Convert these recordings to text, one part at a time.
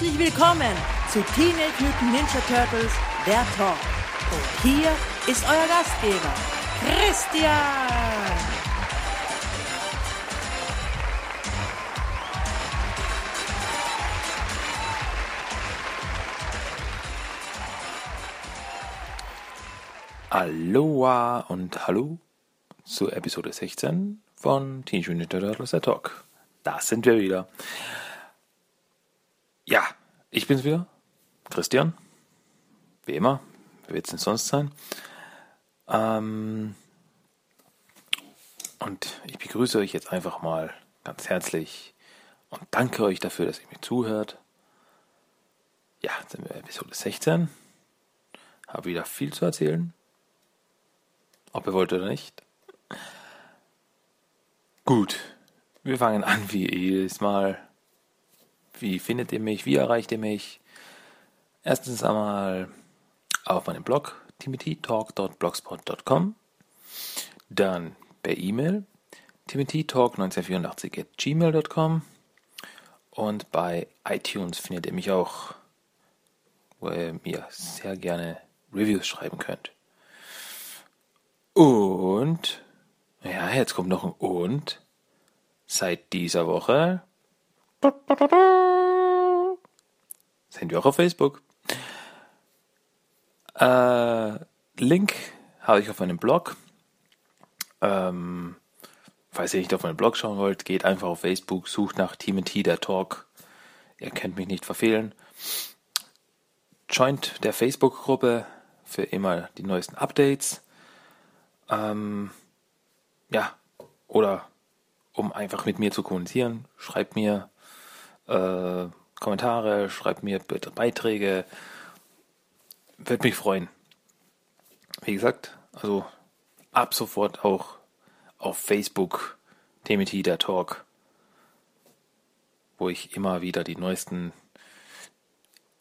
Herzlich willkommen zu Teenage Mutant Ninja Turtles, der Talk. Und hier ist euer Gastgeber, Christian. Aloha und hallo zu Episode 16 von Teenage Mutant Ninja Turtles der Talk. Da sind wir wieder. Ja, ich bin's wieder, Christian. Wie immer, wer wird's denn sonst sein? Ähm, und ich begrüße euch jetzt einfach mal ganz herzlich und danke euch dafür, dass ihr mir zuhört. Ja, jetzt sind wir Episode 16. Habe wieder viel zu erzählen. Ob ihr wollt oder nicht. Gut, wir fangen an wie jedes Mal. Wie findet ihr mich? Wie erreicht ihr mich? Erstens einmal auf meinem Blog timothytalk.blogspot.com Dann per E-Mail timothytalk1984 at gmail.com und bei iTunes findet ihr mich auch, wo ihr mir sehr gerne Reviews schreiben könnt. Und, ja, jetzt kommt noch ein Und. Seit dieser Woche sind wir auch auf Facebook. Äh, Link habe ich auf meinem Blog. Ähm, falls ihr nicht auf meinen Blog schauen wollt, geht einfach auf Facebook, sucht nach TMT, der Talk. Ihr könnt mich nicht verfehlen. Joint der Facebook-Gruppe für immer die neuesten Updates. Ähm, ja, oder um einfach mit mir zu kommunizieren, schreibt mir äh, Kommentare, schreibt mir bitte Beiträge. Würde mich freuen. Wie gesagt, also ab sofort auch auf Facebook Timothy der Talk, wo ich immer wieder die neuesten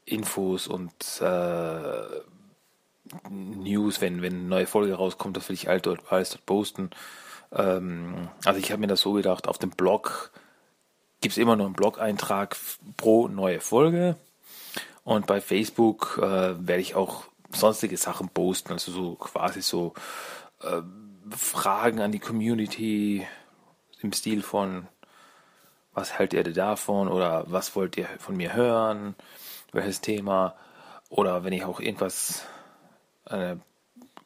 Infos und äh, News, wenn, wenn eine neue Folge rauskommt, das will ich alles dort, alles dort posten. Ähm, also ich habe mir das so gedacht, auf dem Blog gibt es immer noch einen Blog-Eintrag pro neue Folge. Und bei Facebook äh, werde ich auch sonstige Sachen posten, also so quasi so äh, Fragen an die Community im Stil von, was haltet ihr davon oder was wollt ihr von mir hören, welches Thema oder wenn ich auch irgendwas, eine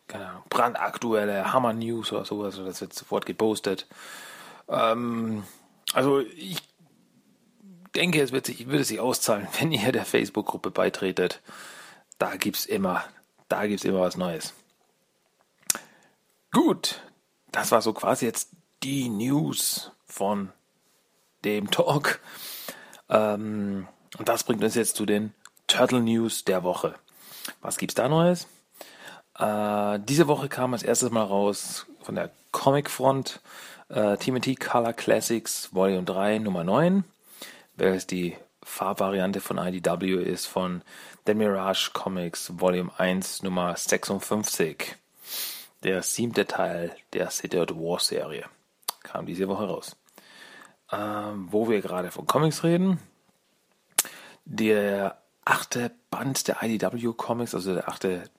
keine brandaktuelle Hammer-News oder sowas, das wird sofort gepostet. Ähm, also ich denke, es wird sich, würde sich auszahlen, wenn ihr der Facebook-Gruppe beitretet. Da gibt's immer, da gibt's immer was Neues. Gut, das war so quasi jetzt die News von dem Talk. Ähm, und das bringt uns jetzt zu den Turtle News der Woche. Was gibt's da Neues? Äh, diese Woche kam als erstes mal raus von der Comic Front äh, TMT Color Classics Volume 3 Nummer 9 welches die Farbvariante von IDW ist von The Mirage Comics Volume 1 Nummer 56. Der siebte Teil der City of War Serie kam diese Woche raus. Ähm, wo wir gerade von Comics reden, der achte Band der IDW Comics, also der achte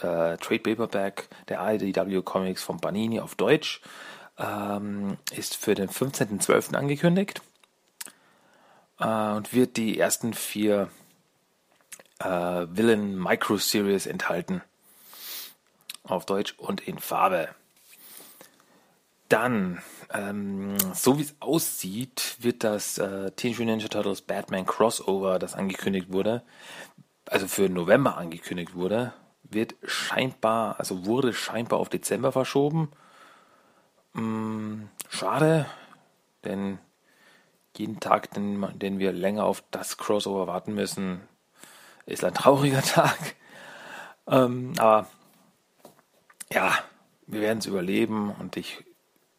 äh, Trade Paperback der IDW Comics von Banini auf Deutsch, ähm, ist für den 15.12. angekündigt äh, und wird die ersten vier äh, Villain Micro Series enthalten. Auf Deutsch und in Farbe. Dann, ähm, so wie es aussieht, wird das äh, Teenage Mutant Ninja Turtles Batman Crossover, das angekündigt wurde, also für November angekündigt wurde, wird scheinbar, also wurde scheinbar auf Dezember verschoben. Hm, schade, denn jeden Tag, den, den wir länger auf das Crossover warten müssen, ist ein trauriger Tag. Ähm, aber ja, wir werden es überleben und ich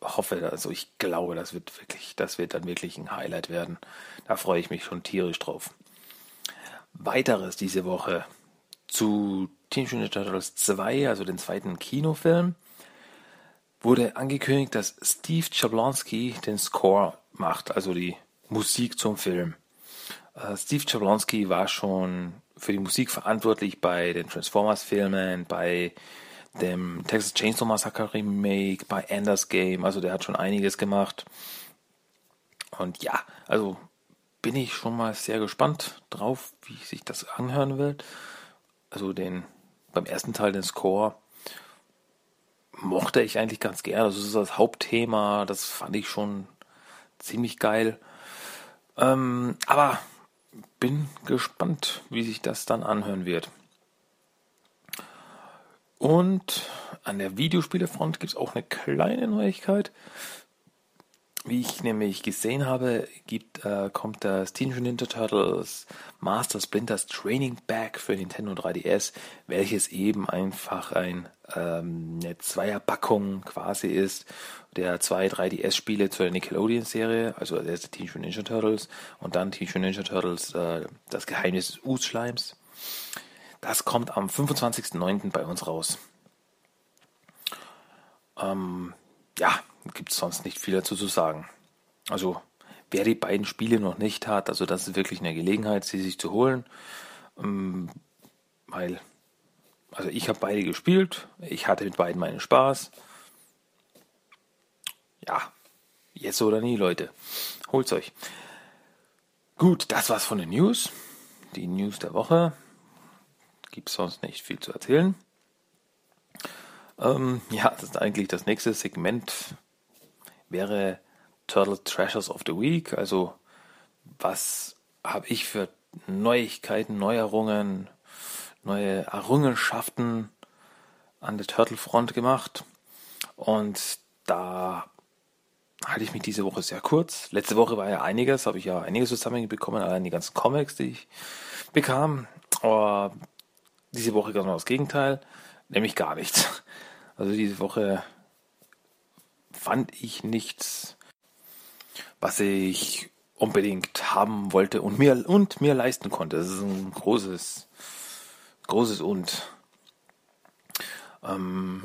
hoffe, also ich glaube, das wird wirklich, das wird dann wirklich ein Highlight werden. Da freue ich mich schon tierisch drauf. Weiteres diese Woche zu Teenage Mutant Turtles 2, also den zweiten Kinofilm, wurde angekündigt, dass Steve Jablonski den Score macht, also die Musik zum Film. Uh, Steve Jablonski war schon für die Musik verantwortlich bei den Transformers-Filmen, bei dem Texas Chainsaw Massacre Remake, bei Ender's Game, also der hat schon einiges gemacht. Und ja, also bin ich schon mal sehr gespannt drauf, wie sich das anhören wird. Also den beim ersten Teil den Score mochte ich eigentlich ganz gerne. Also das ist das Hauptthema, das fand ich schon ziemlich geil. Ähm, aber bin gespannt, wie sich das dann anhören wird. Und an der Videospielefront gibt es auch eine kleine Neuigkeit. Wie ich nämlich gesehen habe, gibt, äh, kommt das Teenage Ninja Turtles Master Splinters Training Back für Nintendo 3DS, welches eben einfach ein, ähm, eine Zweierpackung quasi ist, der zwei 3DS-Spiele zur Nickelodeon-Serie, also der erste Teenage Ninja Turtles und dann Teenage Ninja Turtles äh, Das Geheimnis des Us-Schleims. Das kommt am 25.09. bei uns raus. Ähm, ja, gibt es sonst nicht viel dazu zu sagen. Also, wer die beiden Spiele noch nicht hat, also das ist wirklich eine Gelegenheit, sie sich zu holen. Ähm, weil, also ich habe beide gespielt, ich hatte mit beiden meinen Spaß. Ja, jetzt oder nie, Leute. Holt's euch. Gut, das war's von den News. Die News der Woche. Gibt sonst nicht viel zu erzählen. Ähm, ja, das ist eigentlich das nächste Segment wäre Turtle Treasures of the Week. Also was habe ich für Neuigkeiten, Neuerungen, neue Errungenschaften an der Turtle Front gemacht. Und da halte ich mich diese Woche sehr kurz. Letzte Woche war ja einiges, habe ich ja einiges zusammenbekommen, allein die ganzen Comics, die ich bekam. Aber diese Woche ganz genau das Gegenteil, nämlich gar nichts. Also diese Woche fand ich nichts, was ich unbedingt haben wollte und mir und mir leisten konnte. Das ist ein großes, großes und. Ähm,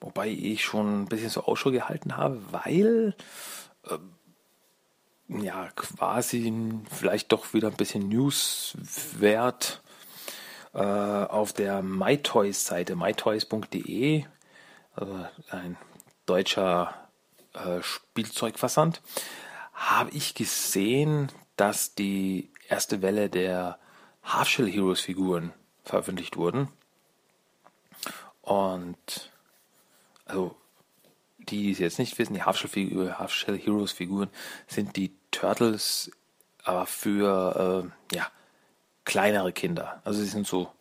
wobei ich schon ein bisschen so Ausschau gehalten habe, weil äh, ja quasi vielleicht doch wieder ein bisschen Newswert äh, auf der MyToys-Seite, mytoys.de, also ein deutscher äh, Spielzeugversand, habe ich gesehen, dass die erste Welle der Half-Shell Heroes Figuren veröffentlicht wurden. Und also die, die es jetzt nicht wissen, die Half-Shell, Half Heroes Figuren sind die Turtles, aber für äh, ja, kleinere Kinder. Also sie sind so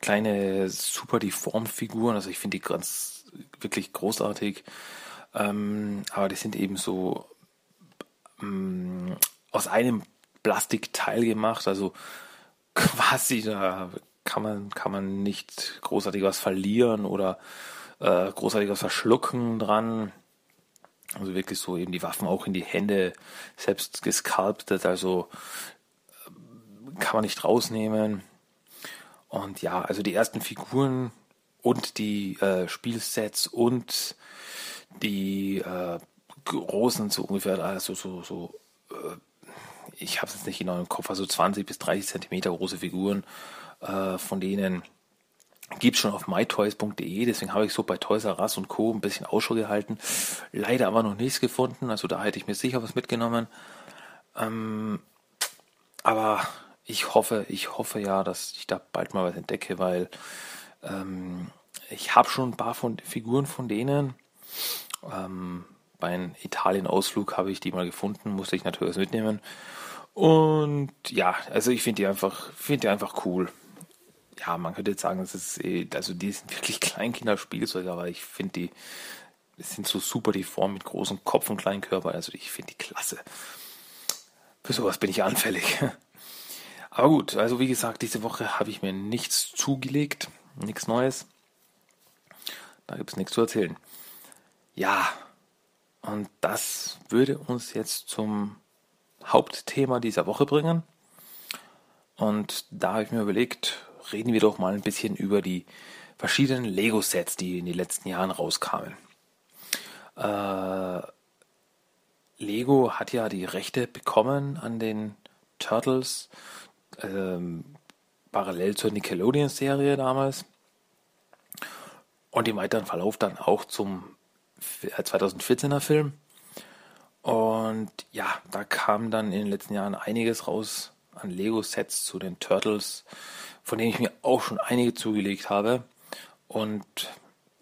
kleine super deformed Figuren. Also ich finde die ganz wirklich großartig. Ähm, aber die sind eben so ähm, aus einem Plastikteil gemacht, also quasi da kann man, kann man nicht großartig was verlieren oder äh, großartig was verschlucken dran. Also wirklich so eben die Waffen auch in die Hände selbst gesculptet, also äh, kann man nicht rausnehmen. Und ja, also die ersten Figuren und die äh, Spielsets und die äh, großen, so ungefähr, also so, so, äh, ich habe es jetzt nicht genau im Kopf, also 20 bis 30 Zentimeter große Figuren, äh, von denen gibt schon auf mytoys.de, deswegen habe ich so bei Toys R Us und Co. ein bisschen Ausschau gehalten. Leider aber noch nichts gefunden, also da hätte ich mir sicher was mitgenommen. Ähm, aber ich hoffe, ich hoffe ja, dass ich da bald mal was entdecke, weil ähm, ich habe schon ein paar von Figuren von denen ähm, beim Italien-Ausflug habe ich die mal gefunden, musste ich natürlich mitnehmen. Und ja, also ich finde die einfach, finde die einfach cool. Ja, man könnte jetzt sagen, das ist, eh, also die sind wirklich Kleinkinderspielzeuge, aber ich finde die sind so super deform mit großem Kopf und kleinen Körper. Also ich finde die klasse. Für sowas bin ich anfällig. Aber gut, also wie gesagt, diese Woche habe ich mir nichts zugelegt, nichts Neues. Da gibt es nichts zu erzählen. Ja, und das würde uns jetzt zum Hauptthema dieser Woche bringen. Und da habe ich mir überlegt, reden wir doch mal ein bisschen über die verschiedenen Lego-Sets, die in den letzten Jahren rauskamen. Äh, Lego hat ja die Rechte bekommen an den Turtles, ähm, parallel zur Nickelodeon-Serie damals. Und im weiteren Verlauf dann auch zum 2014er äh, Film. Und ja, da kam dann in den letzten Jahren einiges raus an Lego-Sets zu den Turtles, von denen ich mir auch schon einige zugelegt habe. Und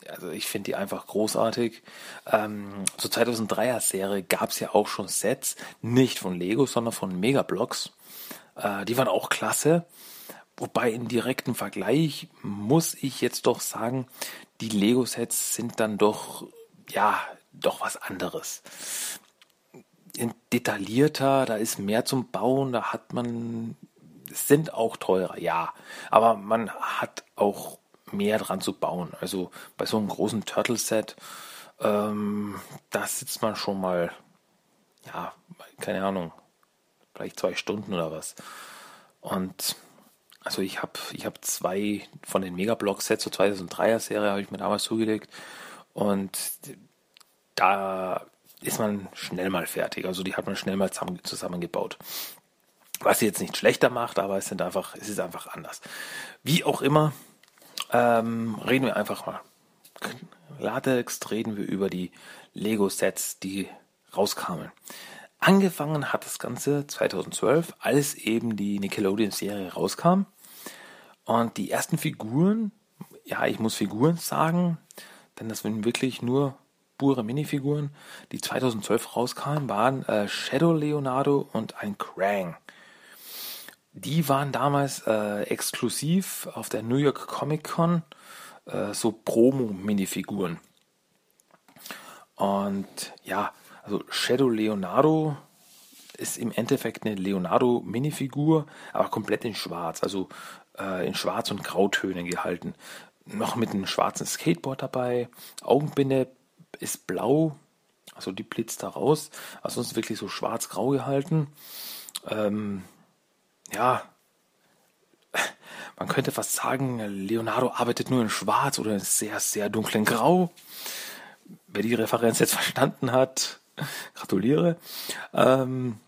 also ich finde die einfach großartig. Ähm, zur 2003er Serie gab es ja auch schon Sets, nicht von Lego, sondern von Megablocks. Äh, die waren auch klasse. Wobei in direkten Vergleich muss ich jetzt doch sagen, die Lego-Sets sind dann doch, ja, doch was anderes. Detaillierter, da ist mehr zum Bauen, da hat man, sind auch teurer, ja, aber man hat auch mehr dran zu bauen. Also bei so einem großen Turtle-Set, ähm, da sitzt man schon mal, ja, keine Ahnung, vielleicht zwei Stunden oder was. Und also ich habe ich hab zwei von den Megablock-Sets zur 2003er Serie habe ich mir damals zugelegt und da ist man schnell mal fertig. Also die hat man schnell mal zusammen, zusammengebaut. Was sie jetzt nicht schlechter macht, aber es sind einfach, es ist einfach anders. Wie auch immer, ähm, reden wir einfach mal. Latex reden wir über die Lego-Sets, die rauskamen. Angefangen hat das Ganze 2012, als eben die Nickelodeon-Serie rauskam. Und die ersten Figuren, ja, ich muss Figuren sagen, denn das sind wirklich nur pure Minifiguren, die 2012 rauskamen, waren äh, Shadow Leonardo und ein Krang. Die waren damals äh, exklusiv auf der New York Comic Con äh, so Promo-Minifiguren. Und ja, also Shadow Leonardo ist im Endeffekt eine Leonardo-Minifigur, aber komplett in Schwarz, also äh, in Schwarz- und Grautönen gehalten. Noch mit einem schwarzen Skateboard dabei. Augenbinde ist blau, also die blitzt da raus. Also ist wirklich so schwarz-grau gehalten. Ähm, ja, man könnte fast sagen, Leonardo arbeitet nur in Schwarz oder in sehr, sehr dunklen Grau. Wer die Referenz jetzt verstanden hat, gratuliere. Ähm,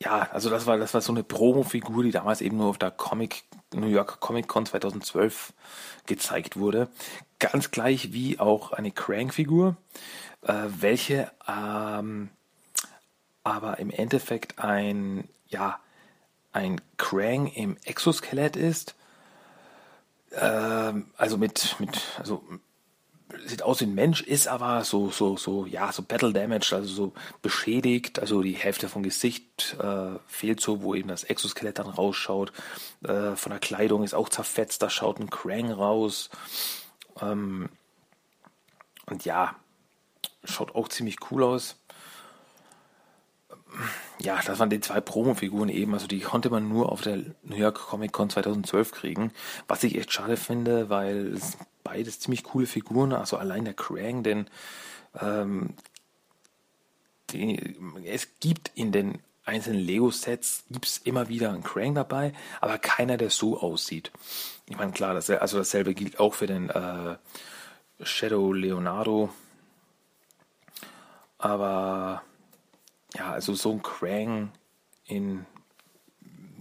ja, also das war, das war so eine Promo-Figur, die damals eben nur auf der Comic, New York Comic Con 2012 gezeigt wurde. Ganz gleich wie auch eine Crank-Figur, äh, welche ähm, aber im Endeffekt ein ja, ein Krang im Exoskelett ist. Ähm, also mit, mit, also sieht aus wie ein Mensch, ist aber so, so, so, ja, so Battle Damage, also so beschädigt, also die Hälfte vom Gesicht äh, fehlt so, wo eben das Exoskelett dann rausschaut. Äh, von der Kleidung ist auch zerfetzt, da schaut ein Krang raus. Ähm, und ja, schaut auch ziemlich cool aus ja, das waren die zwei Promo-Figuren eben, also die konnte man nur auf der New York Comic Con 2012 kriegen, was ich echt schade finde, weil es beides ziemlich coole Figuren, also allein der Krang, denn ähm, die, es gibt in den einzelnen Lego-Sets gibt's immer wieder einen Krang dabei, aber keiner, der so aussieht. Ich meine, klar, das, also dasselbe gilt auch für den äh, Shadow Leonardo, aber ja, also so ein Krang in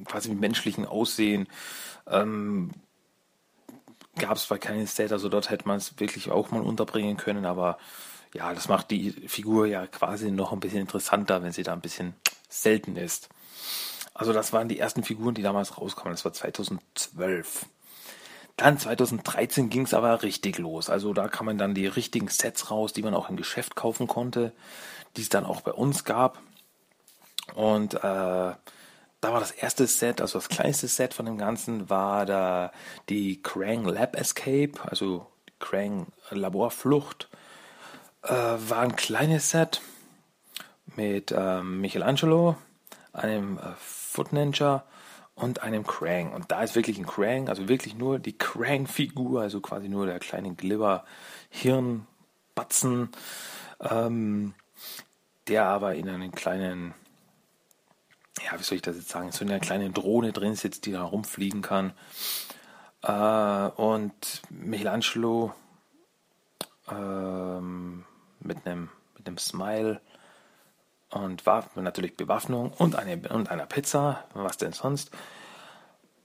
quasi menschlichen Aussehen ähm, gab es bei keinem Set, also dort hätte man es wirklich auch mal unterbringen können, aber ja, das macht die Figur ja quasi noch ein bisschen interessanter, wenn sie da ein bisschen selten ist. Also das waren die ersten Figuren, die damals rauskamen, das war 2012. Dann 2013 ging es aber richtig los. Also da kamen dann die richtigen Sets raus, die man auch im Geschäft kaufen konnte die es dann auch bei uns gab. Und äh, da war das erste Set, also das kleinste Set von dem Ganzen, war da die Krang Lab Escape, also Krang Laborflucht. Äh, war ein kleines Set mit ähm, Michelangelo, einem äh, Foot Ninja und einem Krang. Und da ist wirklich ein Krang, also wirklich nur die Krang-Figur, also quasi nur der kleine Glibber, Hirnbatzen, ähm, der aber in einem kleinen, ja, wie soll ich das jetzt sagen, so in einer kleinen Drohne drin sitzt, die da rumfliegen kann. Äh, und Michelangelo ähm, mit einem mit Smile und war natürlich Bewaffnung und, eine, und einer Pizza, was denn sonst.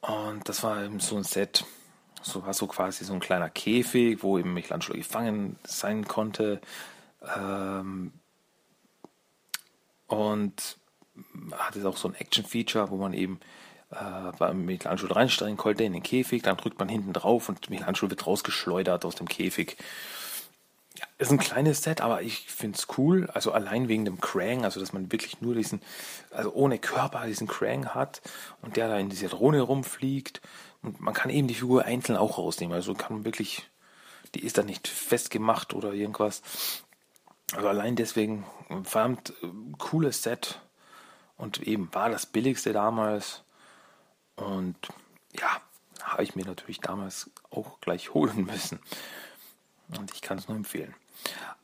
Und das war eben so ein Set, so war so quasi so ein kleiner Käfig, wo eben Michelangelo gefangen sein konnte. Ähm, und hatte auch so ein Action-Feature, wo man eben äh, bei Michelangelo reinsteigen konnte in den Käfig, dann drückt man hinten drauf und Michelangelo wird rausgeschleudert aus dem Käfig. Ja, ist ein kleines Set, aber ich finde es cool. Also allein wegen dem Krang, also dass man wirklich nur diesen, also ohne Körper diesen Krang hat und der da in dieser Drohne rumfliegt. Und man kann eben die Figur einzeln auch rausnehmen. Also kann man wirklich, die ist da nicht festgemacht oder irgendwas. Also allein deswegen ein verdammt cooles Set. Und eben war das billigste damals. Und ja, habe ich mir natürlich damals auch gleich holen müssen. Und ich kann es nur empfehlen.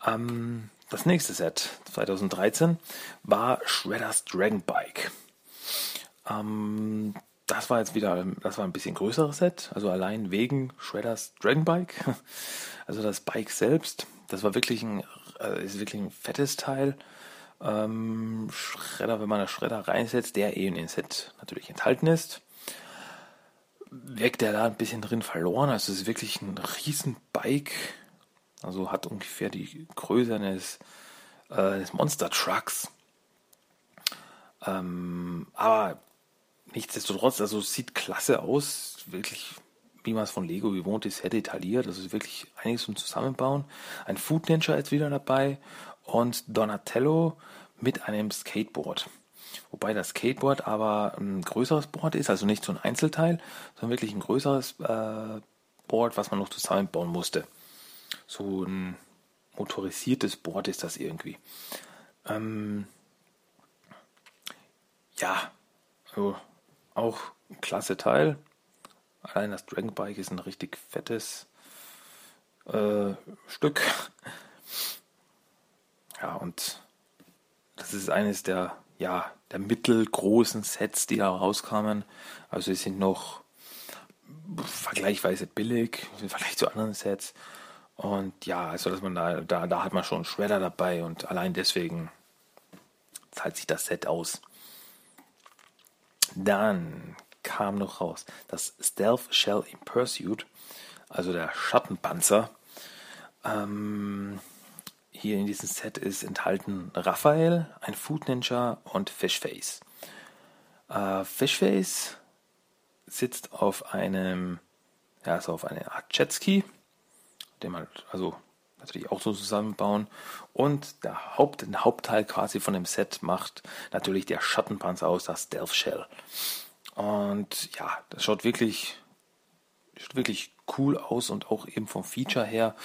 Ähm, das nächste Set 2013 war Shredder's Dragon Bike. Ähm, das war jetzt wieder, das war ein bisschen größeres Set, also allein wegen Shredders Dragon Bike. Also das Bike selbst, das war wirklich ein, äh, ist wirklich ein fettes Teil. Ähm, Schredder, wenn man einen Schredder reinsetzt, der eben in Set natürlich enthalten ist, wirkt er da ein bisschen drin verloren. Also es ist wirklich ein riesen Bike also hat ungefähr die Größe eines, äh, eines Monster Trucks. Ähm, aber nichtsdestotrotz, also sieht klasse aus. Wirklich, wie man es von Lego gewohnt ist, sehr detailliert. Also wirklich einiges zum Zusammenbauen. Ein Food Ninja ist wieder dabei und Donatello mit einem Skateboard. Wobei das Skateboard aber ein größeres Board ist, also nicht so ein Einzelteil, sondern wirklich ein größeres äh, Board, was man noch zusammenbauen musste so ein motorisiertes Board ist das irgendwie. Ähm, ja, also auch ein klasse Teil. Allein das Dragon Bike ist ein richtig fettes äh, Stück. Ja, und das ist eines der, ja, der mittelgroßen Sets, die da rauskamen. Also sie sind noch vergleichsweise billig im Vergleich zu anderen Sets. Und ja, also dass man da, da, da hat man schon Shredder dabei und allein deswegen zahlt sich das Set aus. Dann kam noch raus das Stealth Shell in Pursuit, also der Schattenpanzer. Ähm, hier in diesem Set ist enthalten Raphael, ein Food Ninja und Fishface. Äh, Fishface sitzt auf einem, ja, also auf einer Art Jetski den man also natürlich auch so zusammenbauen. Und der, Haupt, den Hauptteil quasi von dem Set macht natürlich der Schattenpanzer aus, das Stealth Shell. Und ja, das schaut wirklich, schaut wirklich cool aus und auch eben vom Feature her,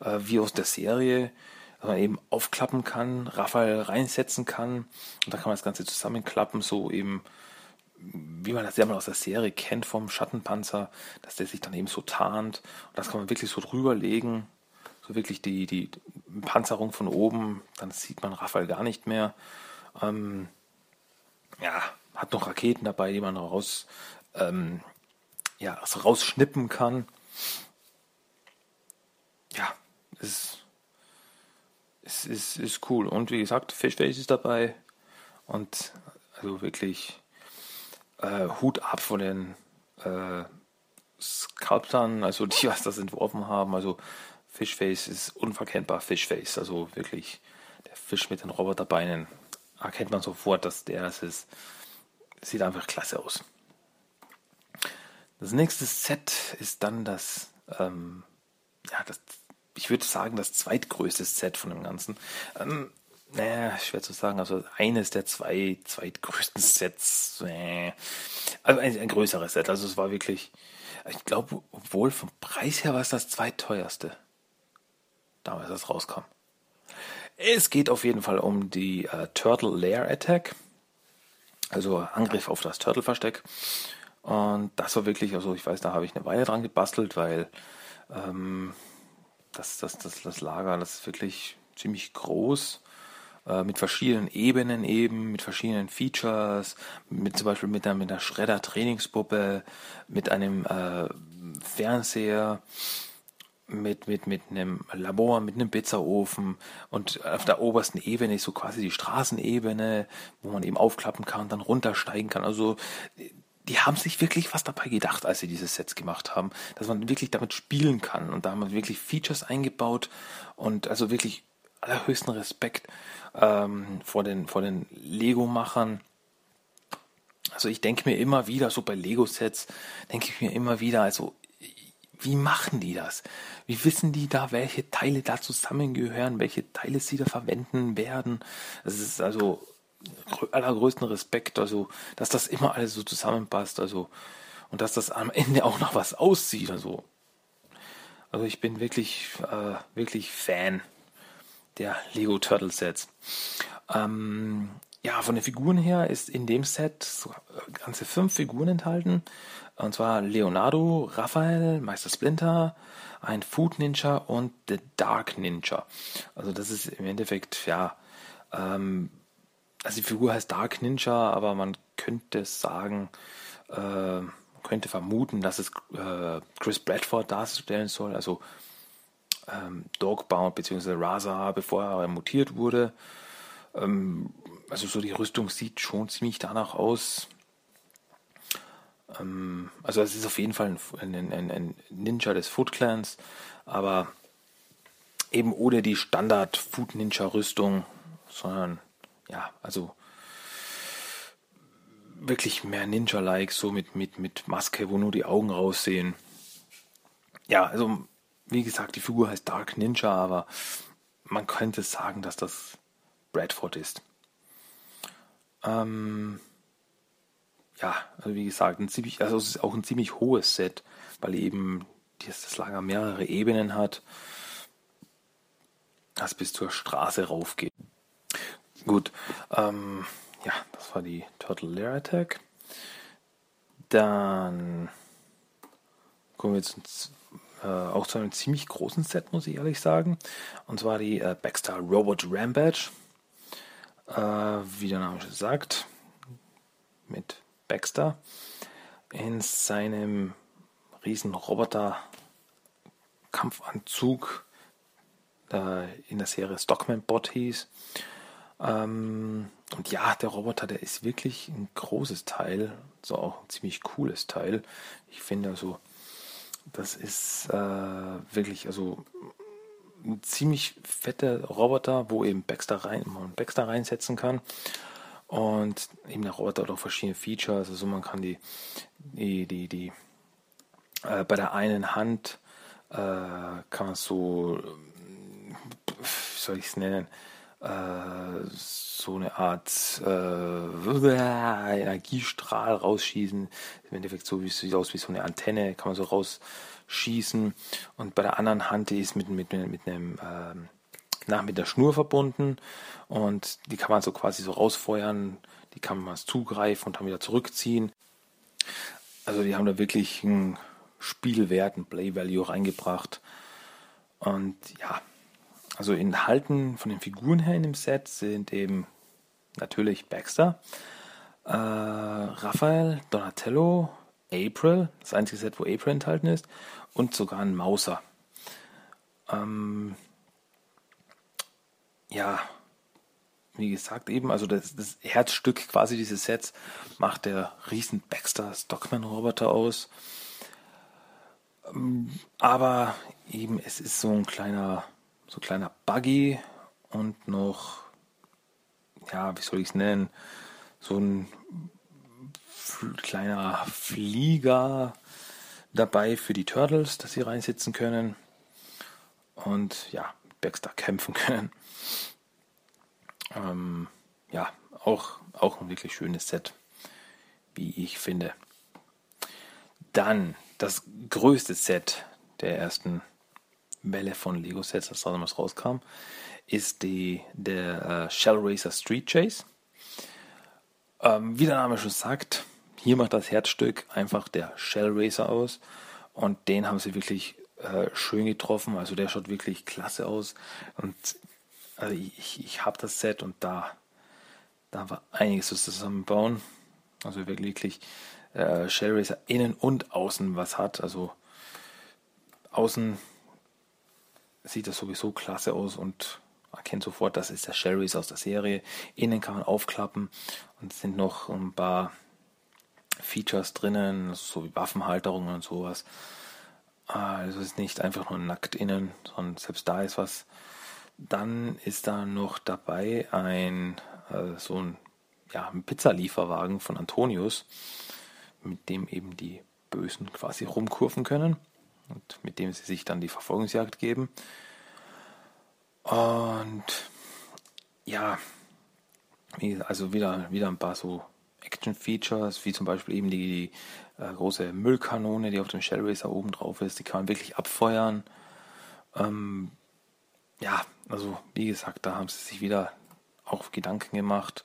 äh, wie aus der Serie, dass man eben aufklappen kann, Raphael reinsetzen kann und dann kann man das Ganze zusammenklappen, so eben wie man das ja mal aus der Serie kennt vom Schattenpanzer, dass der sich dann eben so tarnt. Und das kann man wirklich so drüber legen, so wirklich die, die Panzerung von oben, dann sieht man Raphael gar nicht mehr. Ähm, ja, hat noch Raketen dabei, die man raus, ähm, ja, also rausschnippen kann. Ja, ist, ist, ist, ist cool. Und wie gesagt, Fishface ist dabei. Und also wirklich äh, Hut ab von den äh, Sculptern, also die, was das entworfen haben. Also Fishface ist unverkennbar Fishface, also wirklich der Fisch mit den Roboterbeinen. Erkennt man sofort, dass der es ist. Sieht einfach klasse aus. Das nächste Set ist dann das, ähm, ja, das, ich würde sagen, das zweitgrößte Set von dem Ganzen. Ähm, naja, schwer zu sagen, also eines der zwei zweitgrößten Sets, äh, also ein, ein größeres Set, also es war wirklich, ich glaube, obwohl vom Preis her war es das zweitteuerste. damals das rauskam. Es geht auf jeden Fall um die äh, Turtle Lair Attack, also Angriff auf das Turtle-Versteck. Und das war wirklich, also ich weiß, da habe ich eine Weile dran gebastelt, weil ähm, das, das, das, das Lager, das ist wirklich ziemlich groß äh, mit verschiedenen Ebenen eben, mit verschiedenen Features, mit zum Beispiel mit einer, mit einer Schredder-Trainingspuppe, mit einem äh, Fernseher, mit, mit, mit einem Labor, mit einem Pizzaofen und auf der obersten Ebene ist so quasi die Straßenebene, wo man eben aufklappen kann, dann runtersteigen kann. Also die haben sich wirklich was dabei gedacht, als sie diese Sets gemacht haben, dass man wirklich damit spielen kann. Und da haben wir wirklich Features eingebaut und also wirklich allerhöchsten Respekt ähm, vor den, vor den Lego-Machern. Also ich denke mir immer wieder, so bei Lego-Sets, denke ich mir immer wieder, also wie machen die das? Wie wissen die da, welche Teile da zusammengehören, welche Teile sie da verwenden werden? Das ist also allergrößten Respekt, also dass das immer alles so zusammenpasst, also und dass das am Ende auch noch was aussieht, also also ich bin wirklich äh, wirklich Fan der Lego Turtle Sets. Ähm, ja, von den Figuren her ist in dem Set so ganze fünf Figuren enthalten. Und zwar Leonardo, Raphael, Meister Splinter, ein Food Ninja und The Dark Ninja. Also das ist im Endeffekt, ja, ähm, also die Figur heißt Dark Ninja, aber man könnte sagen, äh, könnte vermuten, dass es äh, Chris Bradford darstellen soll, also ähm, Dogbound bzw. Raza, bevor er mutiert wurde. Ähm, also so die Rüstung sieht schon ziemlich danach aus. Ähm, also es ist auf jeden Fall ein, ein, ein, Ninja des Foot Clans, aber eben ohne die Standard Food Ninja Rüstung, sondern ja, also wirklich mehr Ninja-like, so mit, mit, mit Maske, wo nur die Augen raussehen. Ja, also wie gesagt, die Figur heißt Dark Ninja, aber man könnte sagen, dass das Bradford ist. Ähm, ja, also wie gesagt, ein ziemlich, also es ist auch ein ziemlich hohes Set, weil eben das Lager mehrere Ebenen hat, das bis zur Straße raufgeht. Gut, ähm, ja, das war die Turtle Lair Attack. Dann kommen wir jetzt äh, auch zu einem ziemlich großen Set, muss ich ehrlich sagen. Und zwar die äh, Baxter Robot Rampage. Äh, wie der Name schon sagt, mit Baxter in seinem riesen Roboter Kampfanzug in der Serie Stockman Bot hieß. Ähm, und ja, der Roboter, der ist wirklich ein großes Teil, so auch ein ziemlich cooles Teil. Ich finde also, das ist äh, wirklich also ein ziemlich fetter Roboter, wo eben Baxter rein, man Baxter reinsetzen kann. Und eben der Roboter hat auch verschiedene Features. Also man kann die, die, die, die äh, bei der einen Hand äh, kann man so, wie soll ich es nennen, äh, so eine Art äh, Energiestrahl rausschießen. Im Endeffekt so wie sieht aus wie so eine Antenne, kann man so rausschießen. Und bei der anderen Hand, ist mit, mit, mit einem ähm, nach mit der Schnur verbunden und die kann man so quasi so rausfeuern, die kann man zugreifen und dann wieder zurückziehen. Also die haben da wirklich einen Spielwert, einen Play Value reingebracht. Und ja, also enthalten von den Figuren her in dem Set sind eben natürlich Baxter, äh, Raphael, Donatello, April, das einzige Set, wo April enthalten ist, und sogar ein Mauser. Ähm, ja, wie gesagt, eben, also das, das, Herzstück quasi dieses Sets macht der riesen Baxter Stockman Roboter aus. Ähm, aber eben, es ist so ein kleiner so ein kleiner Buggy und noch, ja, wie soll ich es nennen, so ein kleiner Flieger dabei für die Turtles, dass sie reinsitzen können und ja, Baxter kämpfen können. Ähm, ja, auch, auch ein wirklich schönes Set, wie ich finde. Dann das größte Set der ersten Welle von Lego-Sets, das damals rauskam, ist die, der äh, Shell Racer Street Chase. Ähm, wie der Name schon sagt, hier macht das Herzstück einfach der Shell Racer aus. Und den haben sie wirklich äh, schön getroffen. Also der schaut wirklich klasse aus. Und also ich, ich habe das Set und da, da war einiges zu zusammenbauen. Also wirklich äh, Shell Racer innen und außen was hat. Also außen sieht das sowieso klasse aus und erkennt sofort, das ist der Shell Racer aus der Serie. Innen kann man aufklappen und es sind noch ein paar Features drinnen, so wie Waffenhalterungen und sowas. Also ist nicht einfach nur nackt innen, sondern selbst da ist was. Dann ist da noch dabei ein äh, so ein, ja, ein Pizzalieferwagen von Antonius, mit dem eben die Bösen quasi rumkurven können und mit dem sie sich dann die Verfolgungsjagd geben. Und ja, also wieder, wieder ein paar so Action-Features, wie zum Beispiel eben die äh, große Müllkanone, die auf dem Shell Racer oben drauf ist, die kann man wirklich abfeuern. Ähm, ja, also wie gesagt, da haben sie sich wieder auch Gedanken gemacht.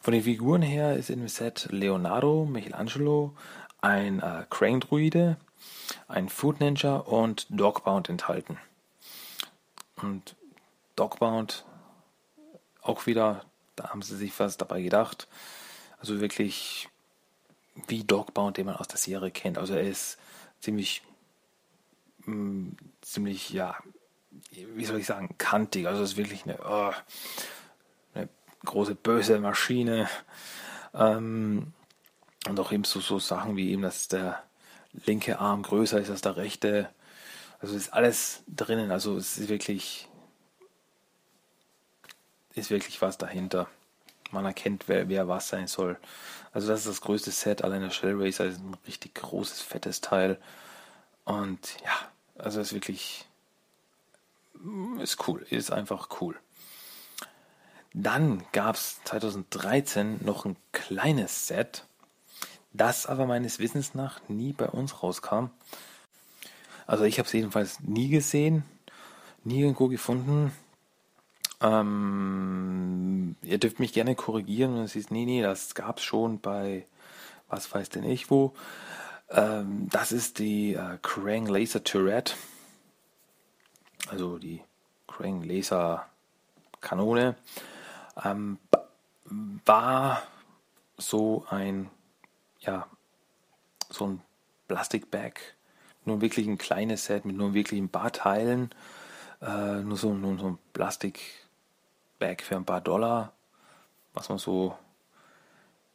Von den Figuren her ist in dem Set Leonardo, Michelangelo, ein äh, Crane-Druide, ein Food Ninja und Dogbound enthalten. Und Dogbound auch wieder, da haben sie sich was dabei gedacht. Also wirklich wie Dogbound, den man aus der Serie kennt. Also er ist ziemlich, mh, mm, ziemlich, ja, wie soll ich sagen, kantig. Also es ist wirklich eine, oh, eine große böse Maschine. Ähm, und auch eben so, so Sachen wie eben, dass der linke Arm größer ist als der rechte. Also ist alles drinnen. Also es ist wirklich, ist wirklich was dahinter man erkennt, wer, wer was sein soll. Also das ist das größte Set, allein der Shell Racer ist ein richtig großes, fettes Teil. Und ja, also ist wirklich, ist cool, ist einfach cool. Dann gab es 2013 noch ein kleines Set, das aber meines Wissens nach nie bei uns rauskam. Also ich habe es jedenfalls nie gesehen, nie irgendwo gefunden. Ähm, ihr dürft mich gerne korrigieren, wenn es ist, nee, nee, das gab es schon bei was weiß denn ich wo. Ähm, das ist die äh, Krang Laser Tourette. Also die Krang Laser Kanone. Ähm, war so ein, ja, so ein Plastikbag. Nur wirklich ein kleines Set mit nur wirklich ein paar Teilen. Äh, nur so, nur so ein Plastik Bag für ein paar Dollar, was man so,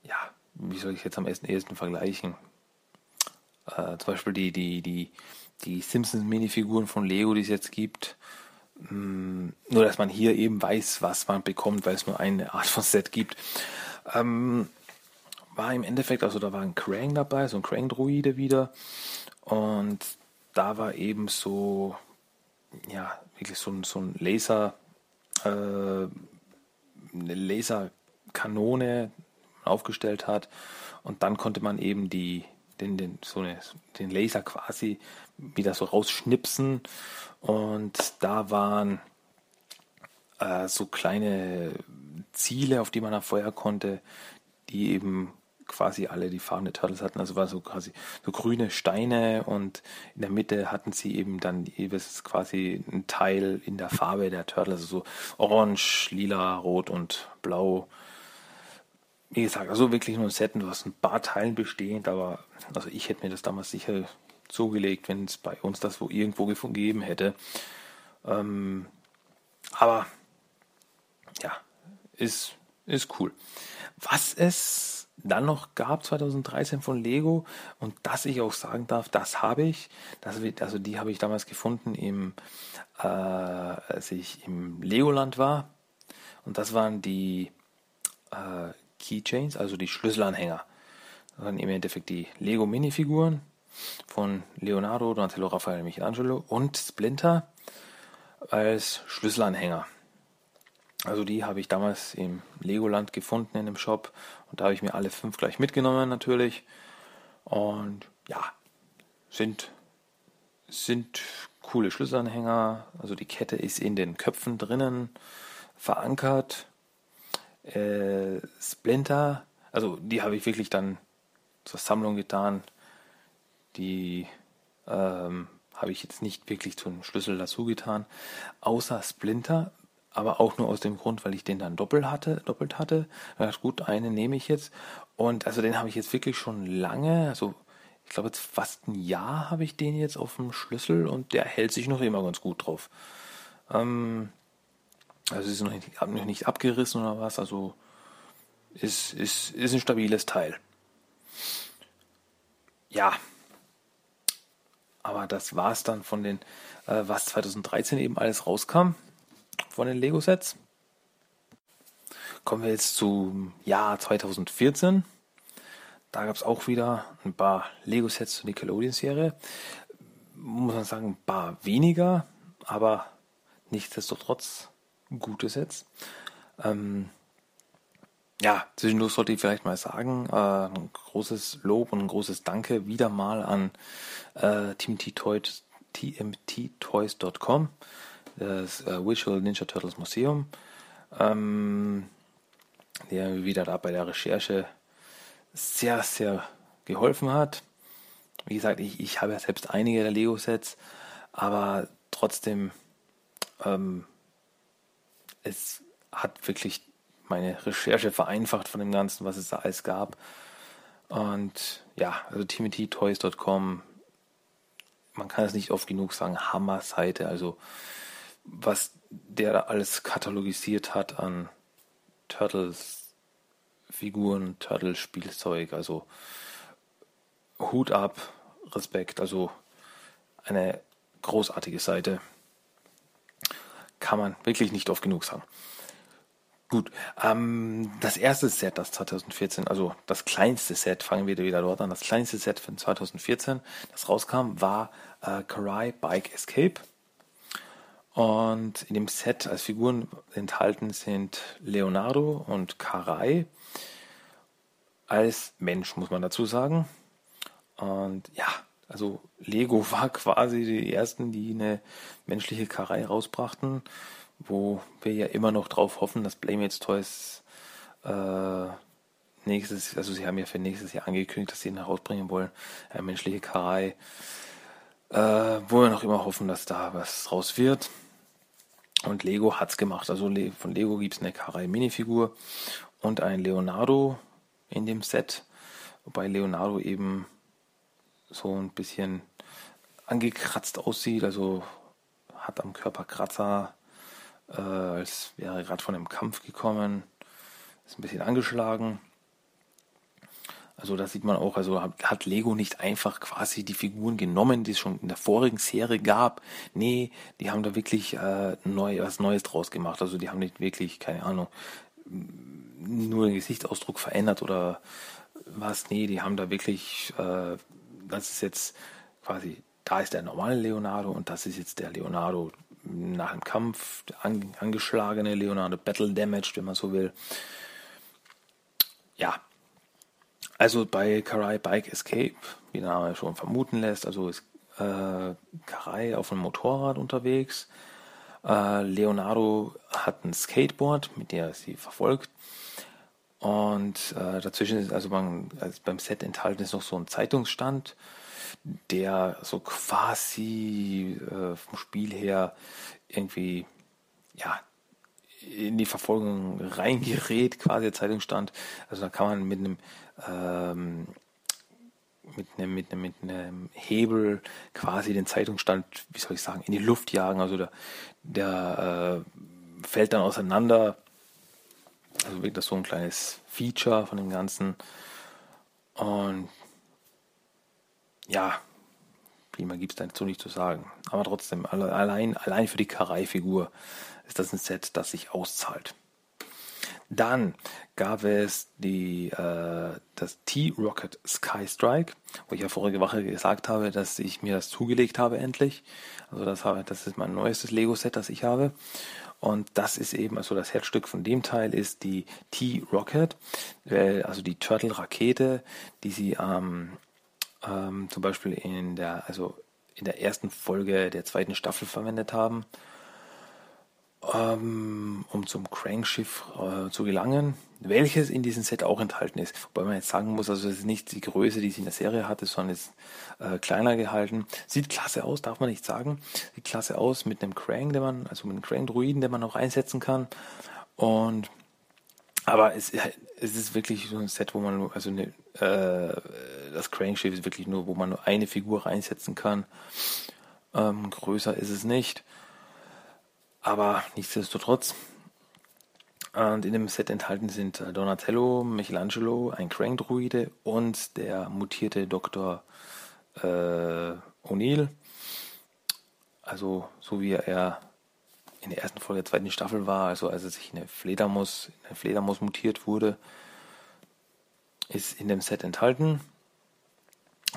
ja, wie soll ich jetzt am ehesten vergleichen? Äh, zum Beispiel die, die, die, die Simpsons-Minifiguren von Lego, die es jetzt gibt. Mm, nur, dass man hier eben weiß, was man bekommt, weil es nur eine Art von Set gibt. Ähm, war im Endeffekt, also da war ein Krang dabei, so ein Krang-Druide wieder. Und da war eben so, ja, wirklich so ein, so ein Laser, eine Laserkanone aufgestellt hat. Und dann konnte man eben die, den, den, so eine, den Laser quasi wieder so rausschnipsen. Und da waren äh, so kleine Ziele, auf die man Feuer konnte, die eben quasi alle die Farben der Turtles hatten. Also war so quasi so grüne Steine und in der Mitte hatten sie eben dann jeweils quasi ein Teil in der Farbe der Turtles, also so orange, lila, rot und blau. Wie gesagt, also wirklich nur ein Set, was ein paar Teilen bestehend, aber also ich hätte mir das damals sicher zugelegt, wenn es bei uns das wo irgendwo gegeben hätte. Ähm, aber ja, ist, ist cool. Was es dann noch gab 2013 von Lego und das ich auch sagen darf, das habe ich, das, also die habe ich damals gefunden im, äh, als ich im Legoland war und das waren die äh, Keychains, also die Schlüsselanhänger. Das waren im Endeffekt die Lego Minifiguren von Leonardo, Donatello, Raphael, Michelangelo und Splinter als Schlüsselanhänger. Also die habe ich damals im Legoland gefunden in dem Shop und da habe ich mir alle fünf gleich mitgenommen natürlich. Und ja, sind, sind coole Schlüsselanhänger. Also die Kette ist in den Köpfen drinnen verankert. Äh, Splinter, also die habe ich wirklich dann zur Sammlung getan. Die ähm, habe ich jetzt nicht wirklich zum Schlüssel dazu getan, außer Splinter, aber auch nur aus dem Grund, weil ich den dann doppelt hatte, doppelt hatte. Ja, gut, einen nehme ich jetzt und also den habe ich jetzt wirklich schon lange, also ich glaube jetzt fast ein Jahr habe ich den jetzt auf dem Schlüssel und der hält sich noch immer ganz gut drauf. Ähm, also ist noch nicht, noch nicht abgerissen oder was, also ist, ist, ist ein stabiles Teil. Ja, aber das war es dann von den, äh, was 2013 eben alles rauskam von den Lego-Sets. Kommen wir jetzt zum Jahr 2014. Da gab es auch wieder ein paar Lego-Sets zur Nickelodeon-Serie. Muss man sagen, ein paar weniger, aber nichtsdestotrotz gute Sets. Ähm, ja, zwischendurch sollte ich vielleicht mal sagen, äh, ein großes Lob und ein großes Danke wieder mal an äh, TMT tmttoys.com, das äh, Visual Ninja Turtles Museum, ähm, der wieder da bei der Recherche sehr, sehr geholfen hat. Wie gesagt, ich, ich habe ja selbst einige der Lego-Sets, aber trotzdem, ähm, es hat wirklich meine Recherche vereinfacht von dem Ganzen, was es da alles gab. Und ja, also timothytoys.com, man kann es nicht oft genug sagen, Hammer-Seite. Also was der alles katalogisiert hat an Turtles, Figuren, Turtle-Spielzeug. Also Hut ab, Respekt. Also eine großartige Seite. Kann man wirklich nicht oft genug sagen. Gut, ähm, das erste Set, das 2014, also das kleinste Set, fangen wir wieder dort an, das kleinste Set von 2014, das rauskam, war äh, Karai Bike Escape. Und in dem Set als Figuren enthalten sind Leonardo und Karai. Als Mensch, muss man dazu sagen. Und ja, also Lego war quasi die ersten, die eine menschliche Karai rausbrachten wo wir ja immer noch drauf hoffen, dass Playmates Toys äh, nächstes, also sie haben ja für nächstes Jahr angekündigt, dass sie ihn herausbringen wollen, eine menschliche Karei, äh, wo wir noch immer hoffen, dass da was raus wird. Und Lego hat's gemacht. Also von Lego gibt's eine Karei Minifigur und ein Leonardo in dem Set, wobei Leonardo eben so ein bisschen angekratzt aussieht, also hat am Körper Kratzer, äh, als wäre gerade von einem Kampf gekommen, ist ein bisschen angeschlagen. Also da sieht man auch, also hat Lego nicht einfach quasi die Figuren genommen, die es schon in der vorigen Serie gab. Nee, die haben da wirklich äh, neu, was Neues draus gemacht. Also die haben nicht wirklich, keine Ahnung, nur den Gesichtsausdruck verändert oder was. Nee, die haben da wirklich, äh, das ist jetzt quasi, da ist der normale Leonardo und das ist jetzt der Leonardo, nach dem Kampf, der angeschlagene Leonardo Battle Damaged, wenn man so will. Ja, also bei Karai Bike Escape, wie der Name schon vermuten lässt, also ist äh, Karai auf einem Motorrad unterwegs. Äh, Leonardo hat ein Skateboard, mit der er sie verfolgt. Und äh, dazwischen ist also, man, also beim Set enthalten ist noch so ein Zeitungsstand der so quasi äh, vom Spiel her irgendwie ja in die Verfolgung reingerät, quasi der Zeitungsstand. Also da kann man mit einem ähm, mit einem, mit, einem, mit einem Hebel quasi den Zeitungsstand, wie soll ich sagen, in die Luft jagen. Also der, der äh, fällt dann auseinander. Also wirklich das so ein kleines Feature von dem Ganzen. Und ja, viel mehr gibt es dazu nicht zu sagen. Aber trotzdem, allein, allein für die Karai-Figur ist das ein Set, das sich auszahlt. Dann gab es die, äh, das T-Rocket Sky Strike, wo ich ja vorige Woche gesagt habe, dass ich mir das zugelegt habe endlich. Also das, habe, das ist mein neuestes Lego-Set, das ich habe. Und das ist eben, also das Herzstück von dem Teil ist die T-Rocket, also die Turtle-Rakete, die sie am ähm, zum Beispiel in der, also in der ersten Folge der zweiten Staffel verwendet haben, ähm, um zum Crankschiff äh, zu gelangen, welches in diesem Set auch enthalten ist. Wobei man jetzt sagen muss, also es ist nicht die Größe, die sie in der Serie hatte, sondern ist äh, kleiner gehalten. Sieht klasse aus, darf man nicht sagen. Sieht klasse aus mit einem Crank, den man, also mit einem Crank-Druiden, den man auch einsetzen kann. Und aber es, es ist wirklich so ein Set, wo man nur, also eine, äh, das Crankschiff ist wirklich nur, wo man nur eine Figur reinsetzen kann. Ähm, größer ist es nicht. Aber nichtsdestotrotz. Und in dem Set enthalten sind äh, Donatello, Michelangelo, ein Crank-Druide und der mutierte Dr. Äh, O'Neill. Also so wie er in der ersten Folge der zweiten Staffel war, also als er sich in eine Fledermaus, in eine Fledermaus mutiert wurde, ist in dem Set enthalten.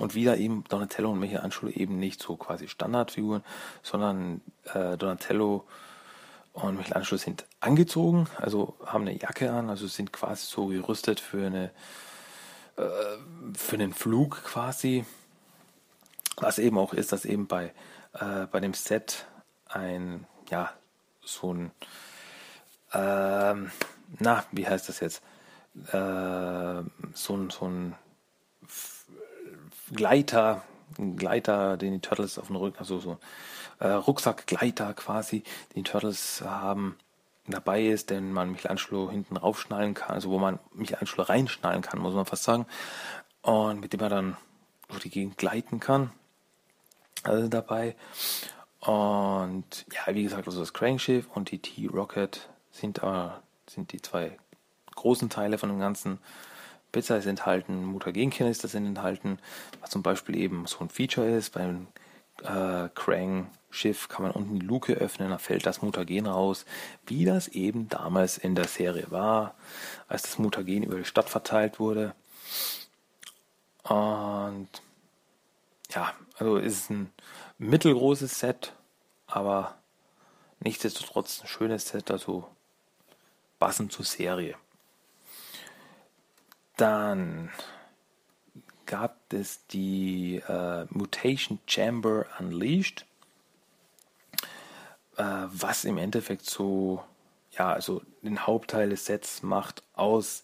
Und wieder eben Donatello und Michelangelo eben nicht so quasi Standardfiguren, sondern äh, Donatello und Michelangelo sind angezogen, also haben eine Jacke an, also sind quasi so gerüstet für eine äh, für einen Flug quasi. Was eben auch ist, dass eben bei, äh, bei dem Set ein ja, so ein, ähm, na, wie heißt das jetzt? Äh, so ein, so ein Gleiter, ein Gleiter, den die Turtles auf dem Rücken, also so äh, Rucksackgleiter quasi, den die Turtles haben, dabei ist, den man Michelangelo hinten raufschnallen kann, also wo man Michelangelo reinschnallen kann, muss man fast sagen, und mit dem er dann durch die Gegend gleiten kann. Also dabei. Und ja, wie gesagt, also das Crankschiff und die T-Rocket sind, äh, sind die zwei großen Teile von dem Ganzen. Pizza ist enthalten, Mutagenkanister sind enthalten, was zum Beispiel eben so ein Feature ist. Beim äh, Krang-Schiff kann man unten die Luke öffnen, da fällt das Mutagen raus, wie das eben damals in der Serie war, als das Mutagen über die Stadt verteilt wurde. Und ja, also ist ein mittelgroßes Set, aber nichtsdestotrotz ein schönes Set, also passend zur Serie. Dann gab es die äh, Mutation Chamber Unleashed, äh, was im Endeffekt so, ja, also den Hauptteil des Sets macht aus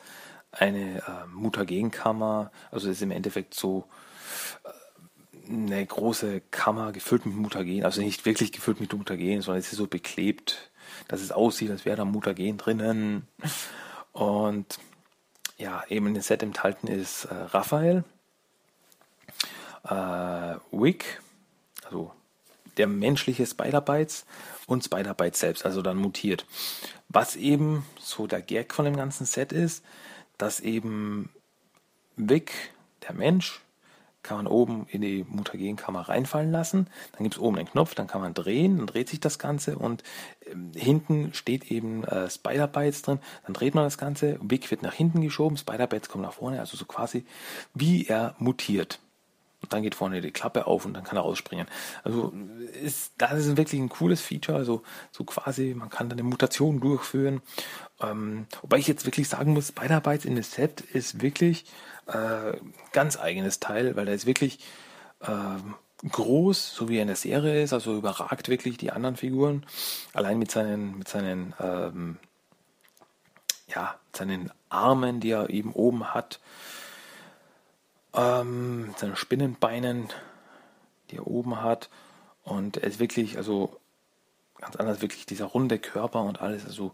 eine äh, Mutagenkammer, also ist im Endeffekt so äh, eine große Kammer gefüllt mit Mutagen, also nicht wirklich gefüllt mit Mutagen, sondern es ist so beklebt, dass es aussieht, als wäre da Mutagen drinnen. Und ja, eben in dem Set enthalten ist äh, Raphael, äh, Wick, also der menschliche Spider-Bites und Spider-Bites selbst, also dann mutiert. Was eben so der Gag von dem ganzen Set ist, dass eben Wick, der Mensch, kann man oben in die Mutagenkammer reinfallen lassen. Dann gibt es oben einen Knopf, dann kann man drehen, dann dreht sich das Ganze und ähm, hinten steht eben äh, Spider-Bytes drin. Dann dreht man das Ganze, Wick wird nach hinten geschoben, Spider-Bytes kommen nach vorne, also so quasi wie er mutiert. Dann geht vorne die Klappe auf und dann kann er rausspringen. Also ist, das ist wirklich ein cooles Feature. Also so quasi, man kann dann eine Mutation durchführen. Ähm, wobei ich jetzt wirklich sagen muss, Spider-Bytes in das Set ist wirklich äh, ganz eigenes Teil, weil er ist wirklich äh, groß, so wie er in der Serie ist, also überragt wirklich die anderen Figuren. Allein mit seinen, mit seinen, ähm, ja, seinen Armen, die er eben oben hat ähm, seine Spinnenbeinen, die er oben hat. Und er ist wirklich, also ganz anders, wirklich dieser runde Körper und alles, also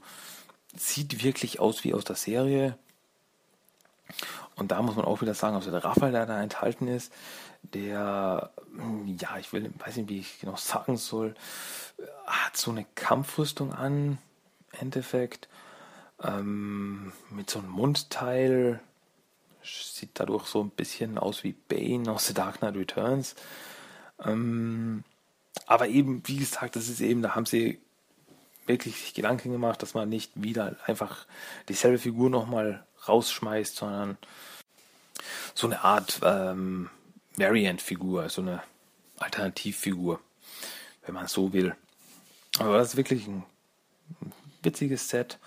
sieht wirklich aus wie aus der Serie. Und da muss man auch wieder sagen, also der Raphael, der da enthalten ist, der, ja, ich will, weiß nicht, wie ich genau sagen soll, hat so eine Kampfrüstung an, im Endeffekt, ähm, mit so einem Mundteil, sieht dadurch so ein bisschen aus wie Bane aus The Dark Knight Returns. Ähm, aber eben, wie gesagt, das ist eben, da haben sie wirklich sich Gedanken gemacht, dass man nicht wieder einfach dieselbe Figur nochmal rausschmeißt, sondern so eine Art ähm, Variant-Figur, so eine Alternativfigur, wenn man so will. Aber das ist wirklich ein witziges Set.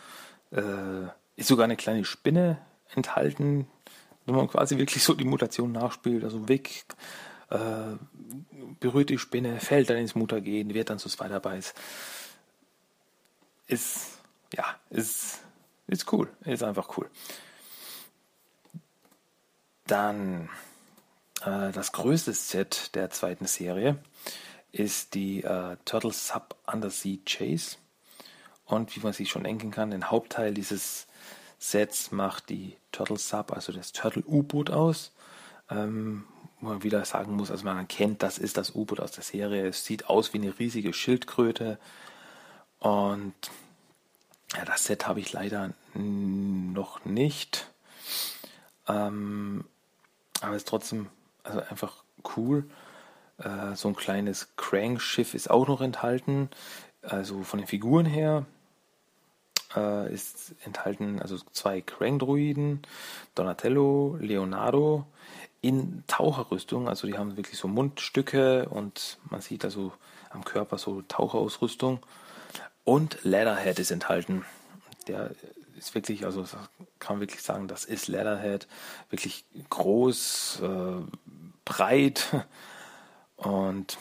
Äh, ist sogar eine kleine Spinne enthalten, wenn man quasi wirklich so die Mutation nachspielt, also Wick äh, berührt die Spinne, fällt dann ins Muttergehen, wird dann zu Spider-Bites. Ist, ja, ist, ist cool, ist einfach cool. Dann äh, das größte Set der zweiten Serie ist die äh, Turtle Sub Undersea Chase. Und wie man sich schon denken kann, den Hauptteil dieses Sets macht die Turtle Sub, also das Turtle U-Boot aus. Ähm, wo man wieder sagen muss, also man erkennt, das ist das U-Boot aus der Serie. Es sieht aus wie eine riesige Schildkröte. Und ja, das Set habe ich leider noch nicht. Ähm, aber es ist trotzdem also einfach cool. Äh, so ein kleines Crank-Schiff ist auch noch enthalten. Also von den Figuren her äh, ist enthalten also zwei Crank-Druiden, Donatello, Leonardo in Taucherrüstung. Also die haben wirklich so Mundstücke und man sieht also am Körper so Taucherausrüstung. Und Leatherhead ist enthalten. Der ist wirklich, also kann man wirklich sagen, das ist Leatherhead. Wirklich groß, äh, breit und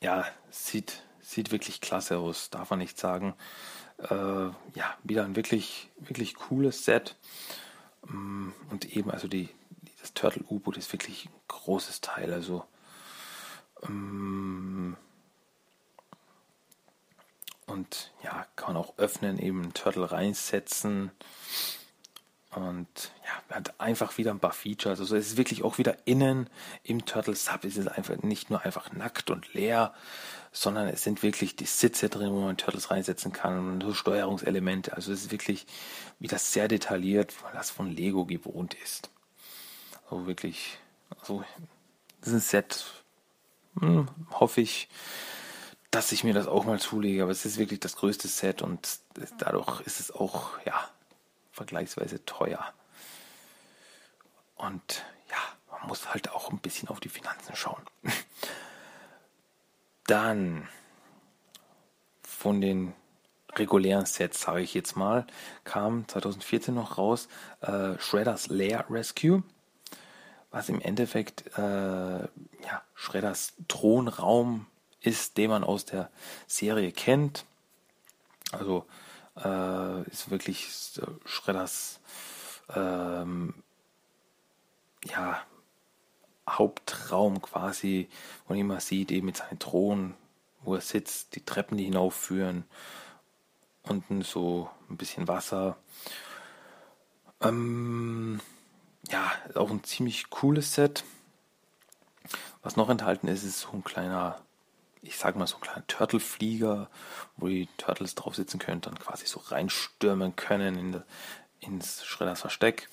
ja, sieht, sieht wirklich klasse aus, darf man nicht sagen. Äh, ja, wieder ein wirklich, wirklich cooles Set. Mm, und eben, also die, das Turtle U-Boot ist wirklich ein großes Teil. Also ähm, und ja, kann man auch öffnen, eben ein Turtle reinsetzen. Und ja, hat einfach wieder ein paar Features. Also es ist wirklich auch wieder innen im Turtle Sub. Es ist einfach nicht nur einfach nackt und leer, sondern es sind wirklich die Sitze drin, wo man Turtles reinsetzen kann und so Steuerungselemente. Also es ist wirklich wieder sehr detailliert, weil das von Lego gewohnt ist. Also wirklich, also das ein Set, hm, hoffe ich, dass ich mir das auch mal zulege. Aber es ist wirklich das größte Set und dadurch ist es auch, ja, vergleichsweise teuer. Und ja, man muss halt auch ein bisschen auf die Finanzen schauen. Dann von den regulären Sets, sage ich jetzt mal, kam 2014 noch raus äh, Shredders Lair Rescue, was im Endeffekt äh, ja, Shredders Thronraum ist, den man aus der Serie kennt. Also äh, ist wirklich Schredders ähm, ja, Hauptraum quasi, wo man immer sieht, eben mit seinem Thron, wo er sitzt, die Treppen, die hinaufführen, unten so ein bisschen Wasser. Ähm, ja, auch ein ziemlich cooles Set. Was noch enthalten ist, ist so ein kleiner ich sag mal, so ein kleiner Turtle-Flieger, wo die Turtles drauf sitzen können, dann quasi so reinstürmen können in ins Schredders Versteck.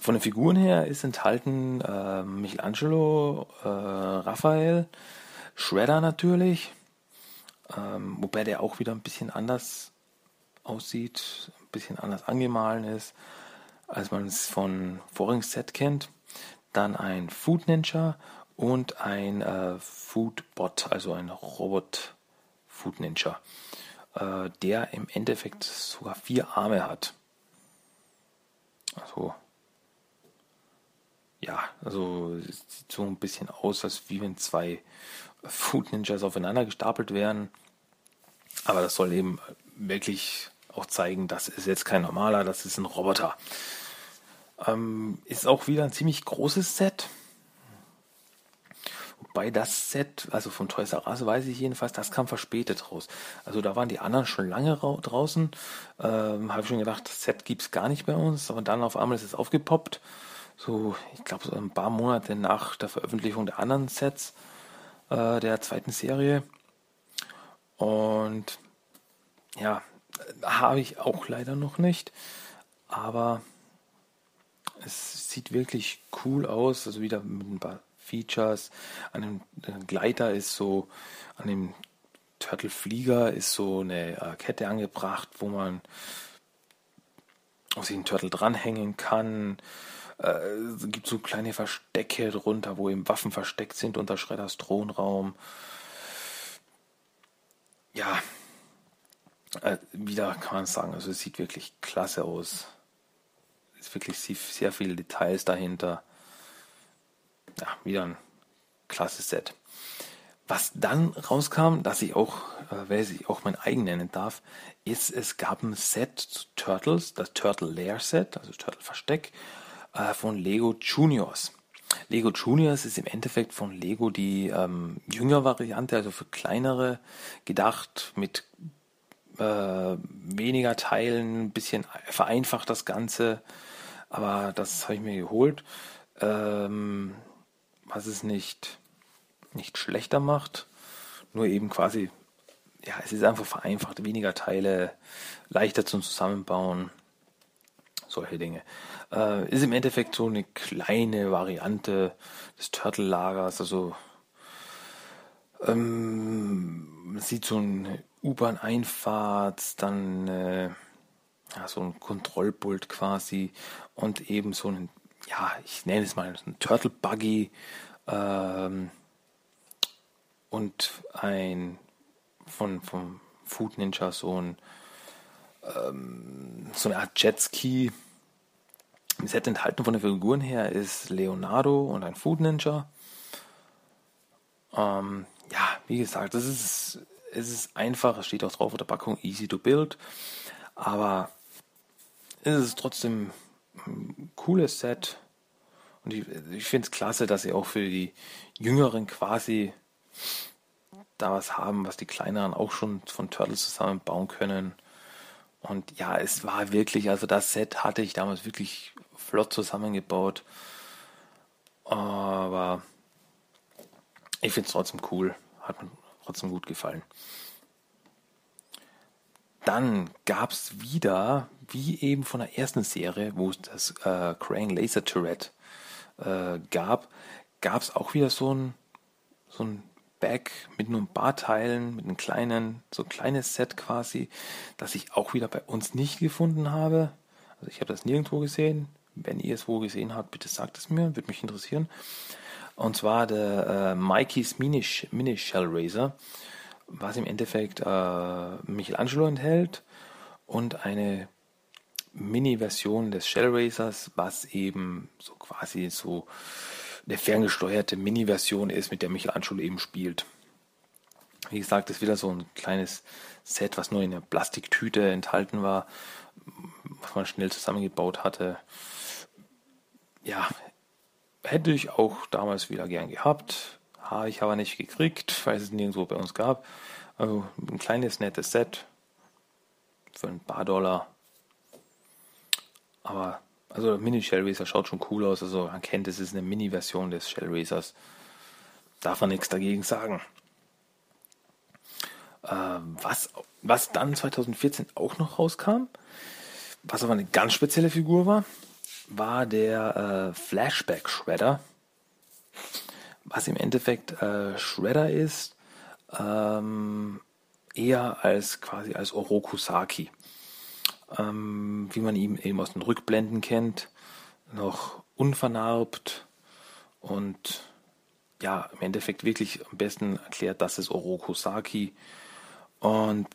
Von den Figuren her ist enthalten äh, Michelangelo, äh, Raphael, Shredder natürlich, ähm, wobei der auch wieder ein bisschen anders aussieht, ein bisschen anders angemahlen ist, als man es von vorigen Set kennt. Dann ein Food Ninja und ein äh, Foodbot, also ein Robot Food Ninja, äh, der im Endeffekt sogar vier Arme hat. Also ja, also sieht so ein bisschen aus, als wie wenn zwei Food Ninjas aufeinander gestapelt wären. Aber das soll eben wirklich auch zeigen, das ist jetzt kein normaler, das ist ein Roboter. Ähm, ist auch wieder ein ziemlich großes Set. Wobei das Set, also von Toys R Us weiß ich jedenfalls, das kam verspätet raus. Also da waren die anderen schon lange draußen. Ähm, Habe ich schon gedacht, das Set gibt es gar nicht bei uns. Aber dann auf einmal ist es aufgepoppt. So, ich glaube, so ein paar Monate nach der Veröffentlichung der anderen Sets äh, der zweiten Serie. Und ja, habe ich auch leider noch nicht. Aber es sieht wirklich cool aus. Also wieder mit ein paar Features. An dem äh, Gleiter ist so, an dem Turtle Flieger ist so eine äh, Kette angebracht, wo man auf sich einen Turtle dranhängen kann. Äh, es gibt so kleine Verstecke drunter, wo eben Waffen versteckt sind unter Schredders Thronraum. Ja, äh, wieder kann man sagen, also es sieht wirklich klasse aus. Es ist wirklich sehr viele Details dahinter ja, wieder ein klasse Set. Was dann rauskam, dass ich auch, äh, wer sich auch mein eigen nennen darf, ist, es gab ein Set zu Turtles, das Turtle Lair Set, also Turtle Versteck, äh, von Lego Juniors. Lego Juniors ist im Endeffekt von Lego die ähm, jüngere Variante, also für kleinere gedacht, mit äh, weniger Teilen, ein bisschen vereinfacht das Ganze. Aber das habe ich mir geholt. Ähm, was es nicht, nicht schlechter macht, nur eben quasi, ja, es ist einfach vereinfacht, weniger Teile, leichter zum Zusammenbauen, solche Dinge. Äh, ist im Endeffekt so eine kleine Variante des Turtle-Lagers, also ähm, man sieht so ein U-Bahn-Einfahrt, dann äh, ja, so ein Kontrollpult quasi und eben so ein, ja, ich nenne es mal ein Turtle Buggy ähm, und ein von vom Food Ninja so ein ähm, so eine Art Jetski. Im Set enthalten von den Figuren her ist Leonardo und ein Food Ninja. Ähm, ja, wie gesagt, das ist, es ist einfach, es steht auch drauf auf der Packung, easy to build, aber es ist trotzdem ein cooles Set und ich, ich finde es klasse, dass sie auch für die Jüngeren quasi da was haben, was die Kleineren auch schon von Turtles zusammenbauen können. Und ja, es war wirklich, also das Set hatte ich damals wirklich flott zusammengebaut. Aber ich finde es trotzdem cool. Hat mir trotzdem gut gefallen. Dann gab es wieder, wie eben von der ersten Serie, wo es das äh, Krang Laser Tourette äh, gab, gab es auch wieder so ein, so ein Bag mit nur ein paar Teilen, mit einem kleinen, so ein kleines Set quasi, das ich auch wieder bei uns nicht gefunden habe. Also ich habe das nirgendwo gesehen. Wenn ihr es wo gesehen habt, bitte sagt es mir, würde mich interessieren. Und zwar der äh, Mikey's Mini, Mini Shell Razor, was im Endeffekt äh, Michelangelo enthält und eine Mini-Version des Shell Razors, was eben so quasi so eine ferngesteuerte Mini-Version ist, mit der Michelangelo eben spielt. Wie gesagt, ist wieder so ein kleines Set, was nur in einer Plastiktüte enthalten war, was man schnell zusammengebaut hatte. Ja, hätte ich auch damals wieder gern gehabt. Habe ich aber nicht gekriegt, weil es nirgendwo bei uns gab. Also ein kleines, nettes Set für ein paar Dollar. Aber, also Mini Shell Racer schaut schon cool aus. Also man kennt, es ist eine Mini-Version des Shell Racers. Darf man nichts dagegen sagen. Ähm, was, was dann 2014 auch noch rauskam, was aber eine ganz spezielle Figur war, war der äh, Flashback Shredder, was im Endeffekt äh, Shredder ist, ähm, eher als quasi als Orokusaki, ähm, wie man ihn eben aus den Rückblenden kennt, noch unvernarbt und ja, im Endeffekt wirklich am besten erklärt, das ist Orokusaki. Und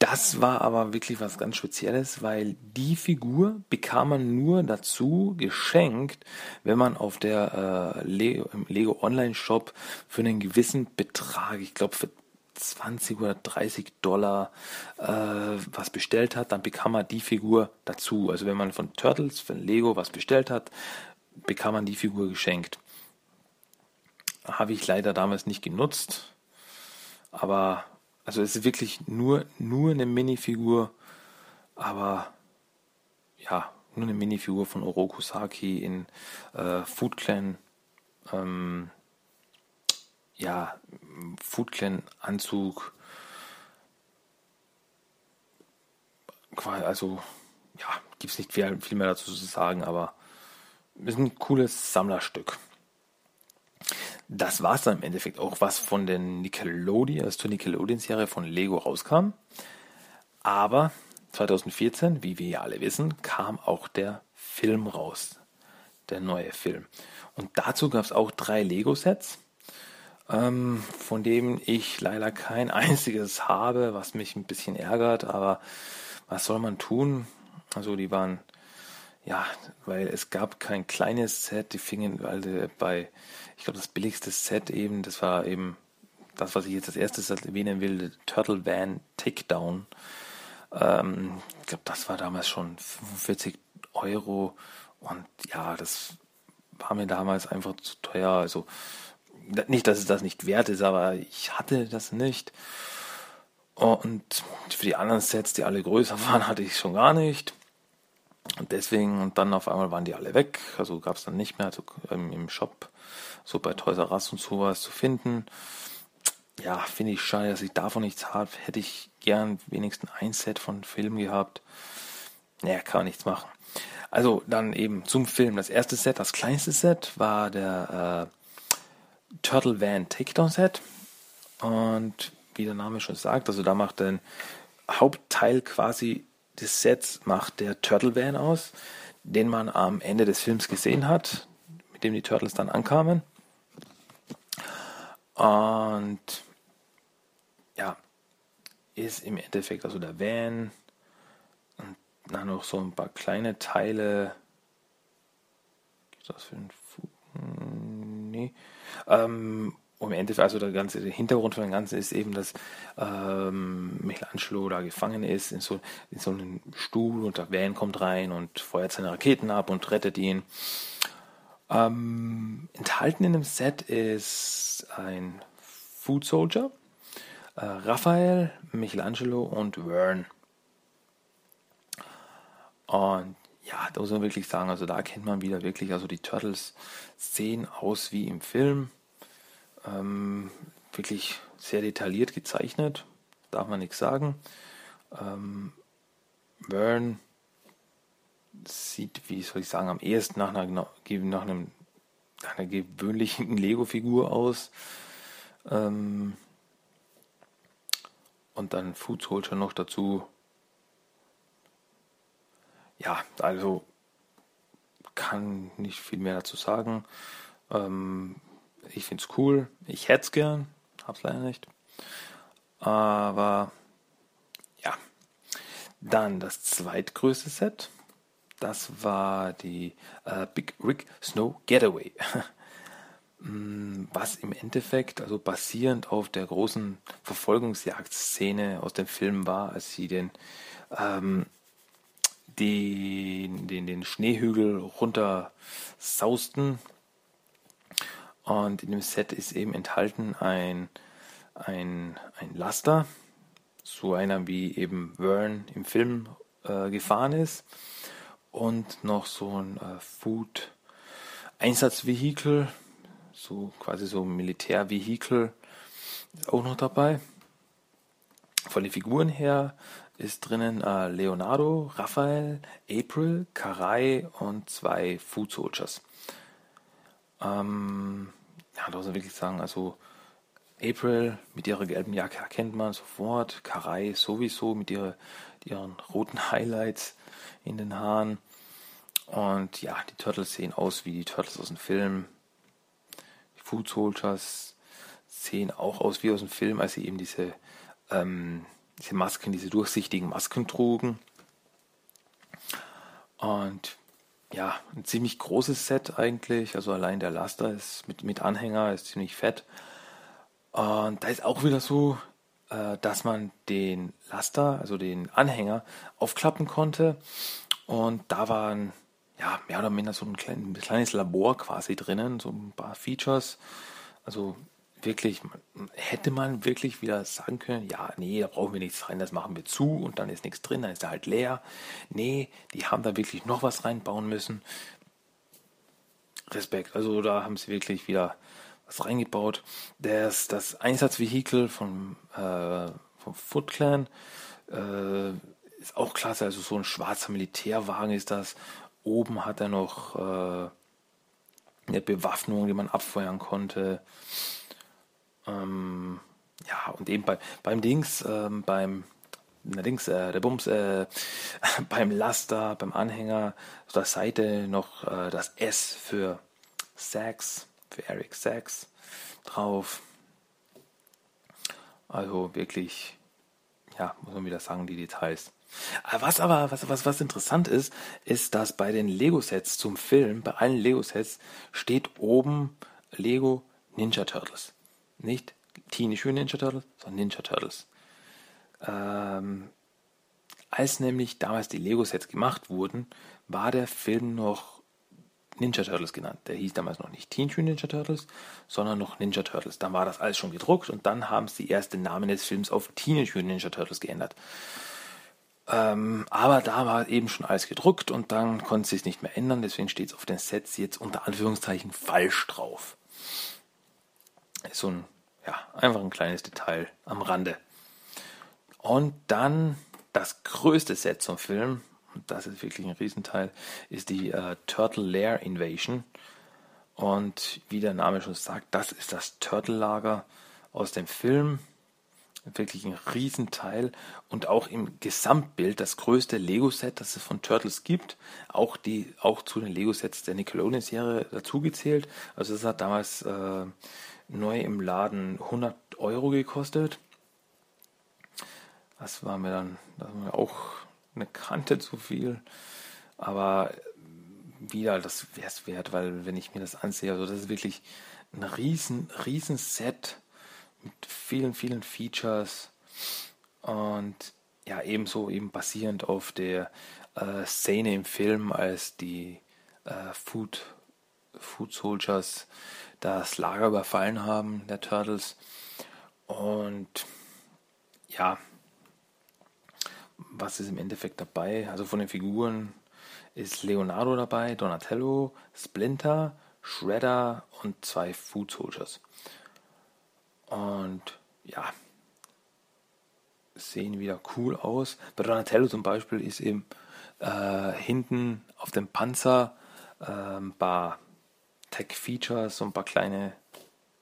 das war aber wirklich was ganz Spezielles, weil die Figur bekam man nur dazu geschenkt, wenn man auf der äh, Lego, im Lego Online Shop für einen gewissen Betrag, ich glaube für 20 oder 30 Dollar äh, was bestellt hat, dann bekam man die Figur dazu. Also wenn man von Turtles, von Lego was bestellt hat, bekam man die Figur geschenkt. Habe ich leider damals nicht genutzt, aber also es ist wirklich nur, nur eine Minifigur, aber ja, nur eine Minifigur von Orokusaki in äh, Food Clan, ähm, ja, Food Clan Anzug. Also, ja, gibt es nicht viel, viel mehr dazu zu sagen, aber ist ein cooles Sammlerstück das war es dann im Endeffekt auch, was von der Nickelodeon, also zur Nickelodeon-Serie von Lego rauskam. Aber 2014, wie wir ja alle wissen, kam auch der Film raus. Der neue Film. Und dazu gab es auch drei Lego-Sets, ähm, von denen ich leider kein einziges habe, was mich ein bisschen ärgert, aber was soll man tun? Also die waren ja, weil es gab kein kleines Set, die fingen also bei, ich glaube, das billigste Set eben, das war eben das, was ich jetzt als erstes erwähnen will, Turtle Van Takedown. Ähm, ich glaube, das war damals schon 45 Euro und ja, das war mir damals einfach zu teuer. Also nicht, dass es das nicht wert ist, aber ich hatte das nicht. Und für die anderen Sets, die alle größer waren, hatte ich schon gar nicht. Und deswegen, und dann auf einmal waren die alle weg. Also gab es dann nicht mehr also, ähm, im Shop, so bei Toys R Us und sowas zu finden. Ja, finde ich schade, dass ich davon nichts habe. Hätte ich gern wenigstens ein Set von Film gehabt. Naja, kann man nichts machen. Also dann eben zum Film. Das erste Set, das kleinste Set, war der äh, Turtle Van Takedown Set. Und wie der Name schon sagt, also da macht ein Hauptteil quasi des Sets macht der Turtle Van aus, den man am Ende des Films gesehen hat, mit dem die Turtles dann ankamen. Und ja, ist im Endeffekt also der Van und dann noch so ein paar kleine Teile. Gibt das für einen Fu Nee. Ähm, im Endeffekt, also der ganze der Hintergrund von dem Ganzen ist eben, dass ähm, Michelangelo da gefangen ist in so, in so einem Stuhl und der Van kommt rein und feuert seine Raketen ab und rettet ihn. Ähm, enthalten in dem Set ist ein Food Soldier, äh, Raphael, Michelangelo und Vern. Und ja, da muss man wirklich sagen, also da kennt man wieder wirklich, also die Turtles sehen aus wie im Film. Ähm, wirklich sehr detailliert gezeichnet, darf man nichts sagen. Ähm, Vern sieht, wie soll ich sagen, am ehesten nach einer, nach einem, nach einer gewöhnlichen Lego-Figur aus. Ähm, und dann Food Soldier noch dazu. Ja, also kann nicht viel mehr dazu sagen. Ähm, ich finde es cool. Ich hätte es gern. Hab's leider nicht. Aber ja. Dann das zweitgrößte Set. Das war die äh, Big Rig Snow Getaway. Mm, was im Endeffekt, also basierend auf der großen Verfolgungsjagdszene aus dem Film war, als sie den, ähm, den, den, den Schneehügel runter sausten und in dem Set ist eben enthalten ein, ein, ein Laster, so einer wie eben Vern im Film äh, gefahren ist. Und noch so ein äh, Food-Einsatzvehikel, so quasi so ein Militärvehikel, ist auch noch dabei. Von den Figuren her ist drinnen äh, Leonardo, Raphael, April, Karai und zwei Food Soldiers. Ähm, ja, da muss man wirklich sagen, also April mit ihrer gelben Jacke erkennt man sofort. Karai sowieso mit ihrer, ihren roten Highlights in den Haaren. Und ja, die Turtles sehen aus wie die Turtles aus dem Film. Die Food Soldiers sehen auch aus wie aus dem Film, als sie eben diese, ähm, diese Masken, diese durchsichtigen Masken trugen. Und ja, ein ziemlich großes Set eigentlich. Also allein der Laster ist mit, mit Anhänger ist ziemlich fett. Und da ist auch wieder so, äh, dass man den Laster, also den Anhänger, aufklappen konnte. Und da waren ja mehr oder minder so ein, klein, ein kleines Labor quasi drinnen, so ein paar Features. Also wirklich, hätte man wirklich wieder sagen können, ja, nee, da brauchen wir nichts rein, das machen wir zu und dann ist nichts drin, dann ist er halt leer. Nee, die haben da wirklich noch was reinbauen müssen. Respekt, also da haben sie wirklich wieder was reingebaut. Das, das Einsatzvehikel vom, äh, vom Foot Clan äh, ist auch klasse, also so ein schwarzer Militärwagen ist das. Oben hat er noch äh, eine Bewaffnung, die man abfeuern konnte. Ähm, ja, und eben bei, beim Dings, ähm, beim allerdings äh, der Bums äh, beim Laster, beim Anhänger auf der Seite noch äh, das S für Sax, für Eric Sax drauf. Also wirklich, ja, muss man wieder sagen, die Details. Was aber, was, was, was interessant ist, ist, dass bei den Lego-Sets zum Film, bei allen Lego-Sets, steht oben Lego Ninja Turtles. Nicht Teenage Mutant Ninja Turtles, sondern Ninja Turtles. Ähm, als nämlich damals die Lego-Sets gemacht wurden, war der Film noch Ninja Turtles genannt. Der hieß damals noch nicht Teenage Mutant Ninja Turtles, sondern noch Ninja Turtles. Dann war das alles schon gedruckt und dann haben sie erst den Namen des Films auf Teenage Mutant Ninja Turtles geändert. Ähm, aber da war eben schon alles gedruckt und dann konnte sie es nicht mehr ändern, deswegen steht es auf den Sets jetzt unter Anführungszeichen falsch drauf. Ist so ein, ja, einfach ein kleines Detail am Rande. Und dann das größte Set zum Film, und das ist wirklich ein Riesenteil, ist die äh, Turtle Lair Invasion. Und wie der Name schon sagt, das ist das Turtle-Lager aus dem Film wirklich ein Riesenteil und auch im Gesamtbild das größte Lego-Set, das es von Turtles gibt. Auch die, auch zu den Lego-Sets der Nickelodeon-Serie dazugezählt. Also es hat damals äh, neu im Laden 100 Euro gekostet. Das war mir dann das war mir auch eine Kante zu viel. Aber wieder, das wäre es wert, weil wenn ich mir das ansehe, also das ist wirklich ein riesen, riesen Set mit vielen, vielen Features und ja, ebenso eben basierend auf der äh, Szene im Film, als die äh, Food, Food Soldiers das Lager überfallen haben, der Turtles. Und ja, was ist im Endeffekt dabei? Also von den Figuren ist Leonardo dabei, Donatello, Splinter, Shredder und zwei Food Soldiers. Und ja, sehen wieder cool aus. Bei Donatello zum Beispiel ist eben äh, hinten auf dem Panzer äh, paar Tech-Features, und ein paar kleine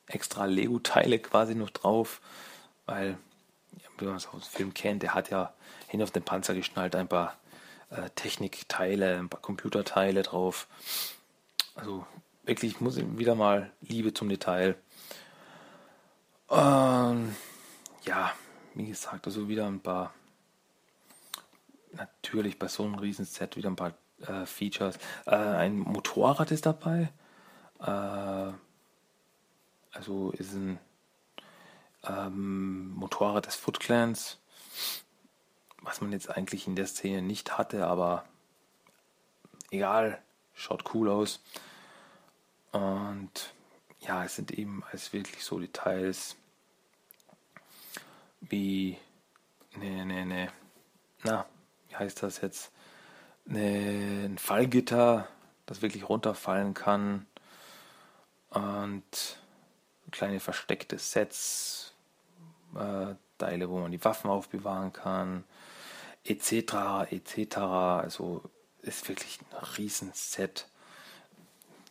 extra Lego-Teile quasi noch drauf, weil, wie man es aus dem Film kennt, der hat ja hin auf den Panzer geschnallt ein paar äh, Technikteile, ein paar Computerteile drauf. Also wirklich muss wieder mal Liebe zum Detail. Ähm, ja, wie gesagt, also wieder ein paar, natürlich bei so einem riesen Set wieder ein paar äh, Features. Äh, ein Motorrad ist dabei. Äh, also ist ein ähm, Motorrad des Foot Clans, was man jetzt eigentlich in der Szene nicht hatte, aber egal, schaut cool aus. Und ja, es sind eben als wirklich so Details wie ne, ne, ne, na, wie heißt das jetzt? Ne, ein Fallgitter, das wirklich runterfallen kann und kleine versteckte Sets, äh, Teile, wo man die Waffen aufbewahren kann, etc., etc. Also ist wirklich ein Riesenset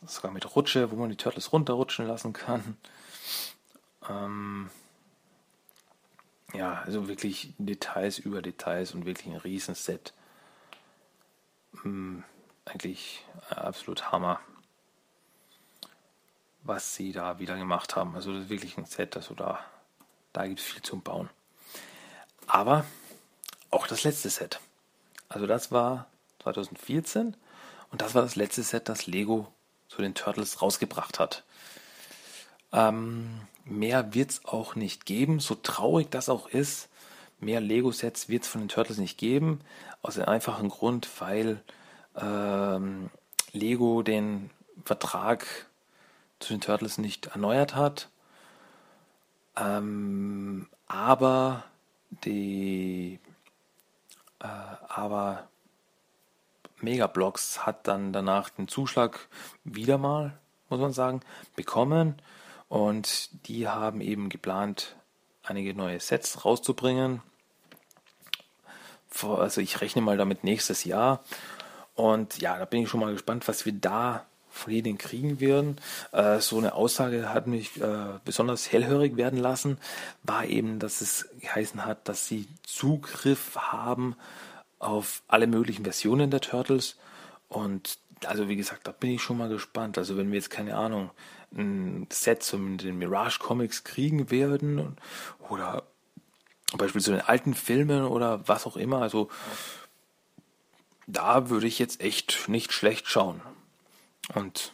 sogar mit Rutsche, wo man die Turtles runterrutschen lassen kann. Ähm, ja, also wirklich Details über Details und wirklich ein Riesenset. Ähm, eigentlich absolut Hammer, was sie da wieder gemacht haben. Also das ist wirklich ein Set, also da, da gibt es viel zum Bauen. Aber auch das letzte Set. Also das war 2014 und das war das letzte Set, das Lego zu den Turtles rausgebracht hat. Ähm, mehr wird es auch nicht geben, so traurig das auch ist. Mehr Lego-Sets wird es von den Turtles nicht geben, aus dem einfachen Grund, weil ähm, Lego den Vertrag zu den Turtles nicht erneuert hat. Ähm, aber die äh, aber Megablocks hat dann danach den Zuschlag wieder mal, muss man sagen, bekommen. Und die haben eben geplant, einige neue Sets rauszubringen. Also ich rechne mal damit nächstes Jahr. Und ja, da bin ich schon mal gespannt, was wir da denen kriegen werden. Äh, so eine Aussage hat mich äh, besonders hellhörig werden lassen, war eben, dass es geheißen hat, dass sie Zugriff haben auf alle möglichen Versionen der Turtles. Und also wie gesagt, da bin ich schon mal gespannt. Also wenn wir jetzt keine Ahnung ein Set zum den Mirage Comics kriegen werden oder beispielsweise in alten Filmen oder was auch immer. Also da würde ich jetzt echt nicht schlecht schauen. Und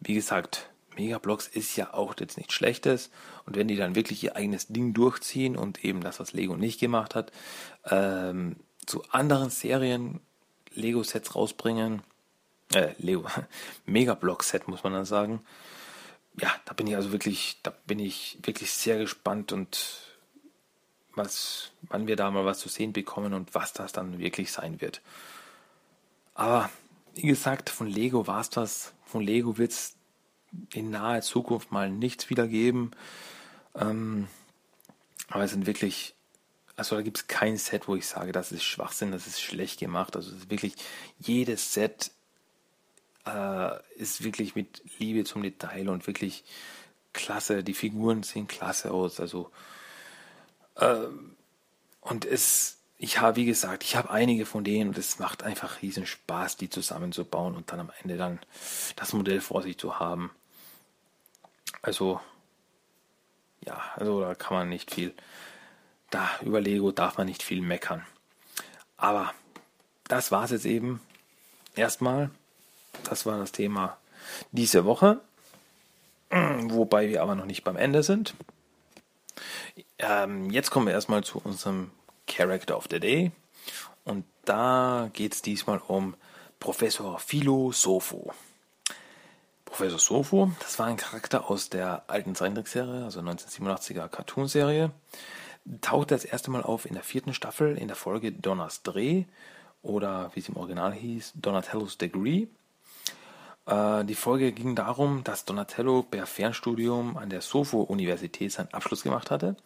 wie gesagt, Megablocks ist ja auch jetzt nichts Schlechtes. Und wenn die dann wirklich ihr eigenes Ding durchziehen und eben das, was Lego nicht gemacht hat, ähm, zu anderen Serien Lego-Sets rausbringen, äh, Lego, Megablock-Set muss man dann sagen. Ja, da bin ich also wirklich, da bin ich wirklich sehr gespannt und was, wann wir da mal was zu sehen bekommen und was das dann wirklich sein wird. Aber wie gesagt, von Lego war es das. Von Lego wird es in naher Zukunft mal nichts wieder geben. Ähm, aber es sind wirklich, also da gibt es kein Set, wo ich sage, das ist Schwachsinn, das ist schlecht gemacht. Also es ist wirklich, jedes Set äh, ist wirklich mit Liebe zum Detail und wirklich klasse. Die Figuren sehen klasse aus. Also äh, und es, ich habe, wie gesagt, ich habe einige von denen und es macht einfach riesen Spaß, die zusammenzubauen und dann am Ende dann das Modell vor sich zu haben. Also, ja, also da kann man nicht viel, da über Lego darf man nicht viel meckern. Aber das war es jetzt eben erstmal. Das war das Thema diese Woche. Wobei wir aber noch nicht beim Ende sind. Ähm, jetzt kommen wir erstmal zu unserem Character of the Day. Und da geht es diesmal um Professor Philo Sofo. Professor Sofo, das war ein Charakter aus der alten Zeichentrickserie, also 1987er Cartoonserie. Tauchte das erste Mal auf in der vierten Staffel in der Folge Donners Dreh oder wie es im Original hieß, Donatello's Degree. Äh, die Folge ging darum, dass Donatello per Fernstudium an der Sofo-Universität seinen Abschluss gemacht hatte.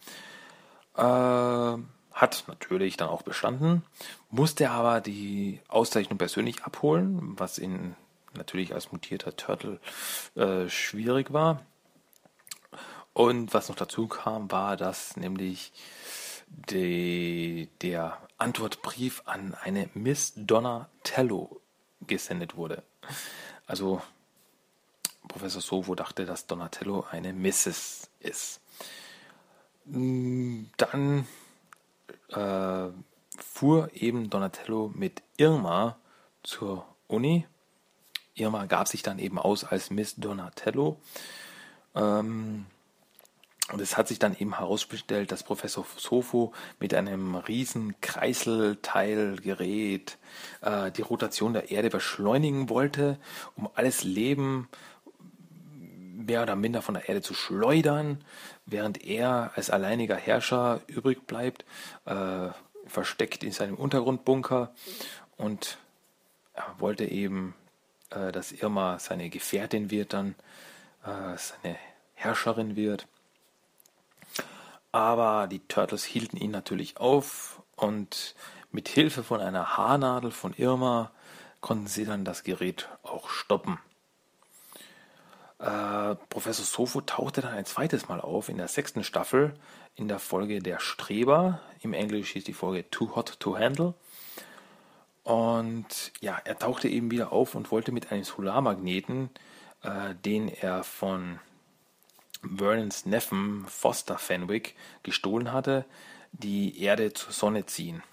Äh, hat natürlich dann auch bestanden, musste aber die Auszeichnung persönlich abholen, was ihn natürlich als mutierter Turtle äh, schwierig war. Und was noch dazu kam, war, dass nämlich die, der Antwortbrief an eine Miss Donatello gesendet wurde. Also Professor Sovo dachte, dass Donatello eine Mrs. ist. Dann äh, fuhr eben Donatello mit Irma zur Uni Irma gab sich dann eben aus als Miss Donatello. Ähm, und es hat sich dann eben herausgestellt, dass Professor Sofo mit einem riesen Kreiselteilgerät äh, die Rotation der Erde beschleunigen wollte, um alles Leben mehr oder minder von der Erde zu schleudern, während er als alleiniger Herrscher übrig bleibt, äh, versteckt in seinem Untergrundbunker und wollte eben äh, dass Irma seine Gefährtin wird dann, äh, seine Herrscherin wird. Aber die Turtles hielten ihn natürlich auf und mit Hilfe von einer Haarnadel von Irma konnten sie dann das Gerät auch stoppen. Äh, Professor Sofo tauchte dann ein zweites Mal auf in der sechsten Staffel in der Folge Der Streber. Im Englisch hieß die Folge Too Hot to Handle. Und ja, er tauchte eben wieder auf und wollte mit einem Solarmagneten, äh, den er von Vernons Neffen Foster Fenwick gestohlen hatte, die Erde zur Sonne ziehen.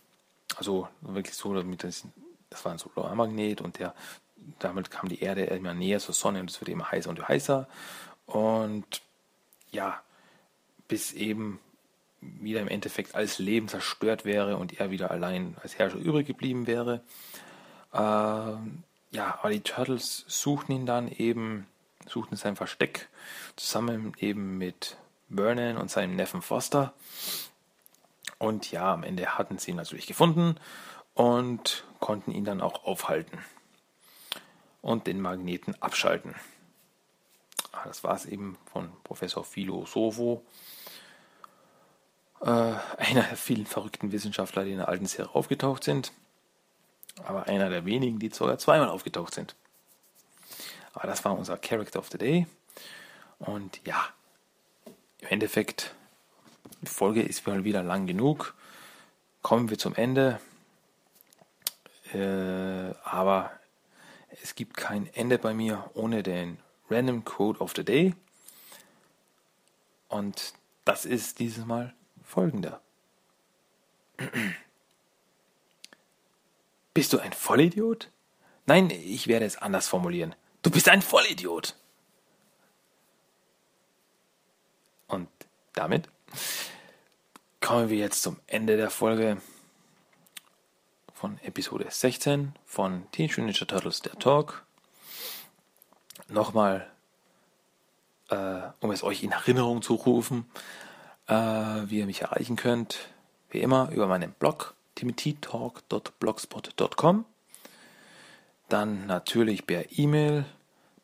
Also wirklich so, damit das, das war ein Solarmagnet und der, damit kam die Erde immer näher zur Sonne und es wird immer heißer und heißer. Und ja, bis eben wieder im Endeffekt alles Leben zerstört wäre und er wieder allein als Herrscher übrig geblieben wäre. Ähm, ja, aber die Turtles suchten ihn dann eben, suchten sein Versteck zusammen eben mit Vernon und seinem Neffen Foster. Und ja, am Ende hatten sie ihn natürlich gefunden und konnten ihn dann auch aufhalten und den Magneten abschalten. Ah, das war es eben von Professor Philo Sovo äh, einer der vielen verrückten Wissenschaftler, die in der alten Serie aufgetaucht sind. Aber einer der wenigen, die sogar zweimal aufgetaucht sind. Aber das war unser Character of the Day. Und ja, im Endeffekt, die Folge ist mal wieder lang genug. Kommen wir zum Ende. Äh, aber es gibt kein Ende bei mir ohne den Random Code of the Day. Und das ist dieses Mal folgender. Bist du ein Vollidiot? Nein, ich werde es anders formulieren. Du bist ein Vollidiot. Und damit kommen wir jetzt zum Ende der Folge von Episode 16 von Teenage Mutant Ninja Turtles der Talk. Nochmal, äh, um es euch in Erinnerung zu rufen, äh, wie ihr mich erreichen könnt, wie immer über meinen Blog timothytalk.blogspot.com. Dann natürlich per E-Mail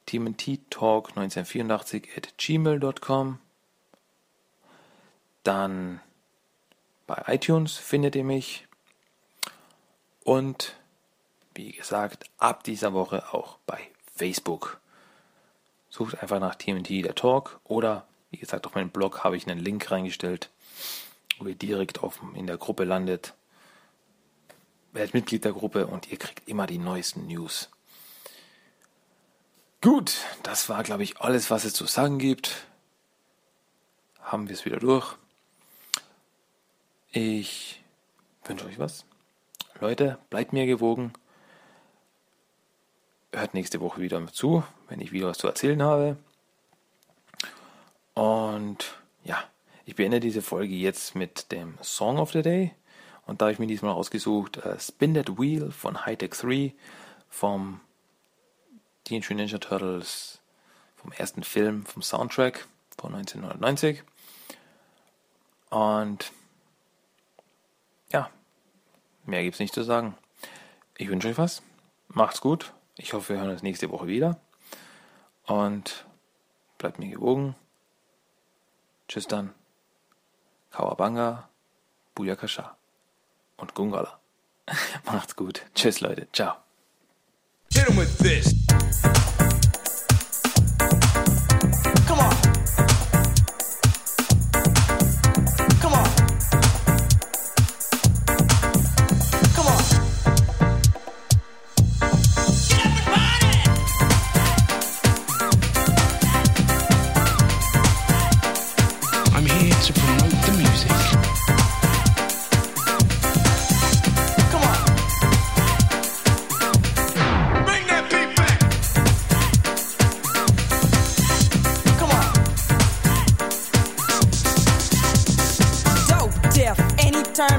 timothytalk1984 at gmail.com. Dann bei iTunes findet ihr mich. Und wie gesagt, ab dieser Woche auch bei Facebook. Sucht einfach nach TMT der Talk oder wie gesagt auf meinem Blog habe ich einen Link reingestellt, wo ihr direkt auf, in der Gruppe landet. Werdet Mitglied der Gruppe und ihr kriegt immer die neuesten News. Gut, das war glaube ich alles, was es zu sagen gibt. Haben wir es wieder durch. Ich wünsche euch was. Leute, bleibt mir gewogen. Hört nächste Woche wieder zu, wenn ich wieder was zu erzählen habe. Und ja, ich beende diese Folge jetzt mit dem Song of the Day. Und da habe ich mir diesmal ausgesucht uh, Spin That Wheel von Hightech 3 vom Teenage Ninja Turtles vom ersten Film, vom Soundtrack von 1990. Und ja, mehr gibt es nicht zu sagen. Ich wünsche euch was. Macht's gut. Ich hoffe, wir hören uns nächste Woche wieder. Und bleibt mir gewogen. Tschüss dann. Kawabanga, Buyakasha und Gungala. Macht's gut. Tschüss, Leute. Ciao. Hit him with this.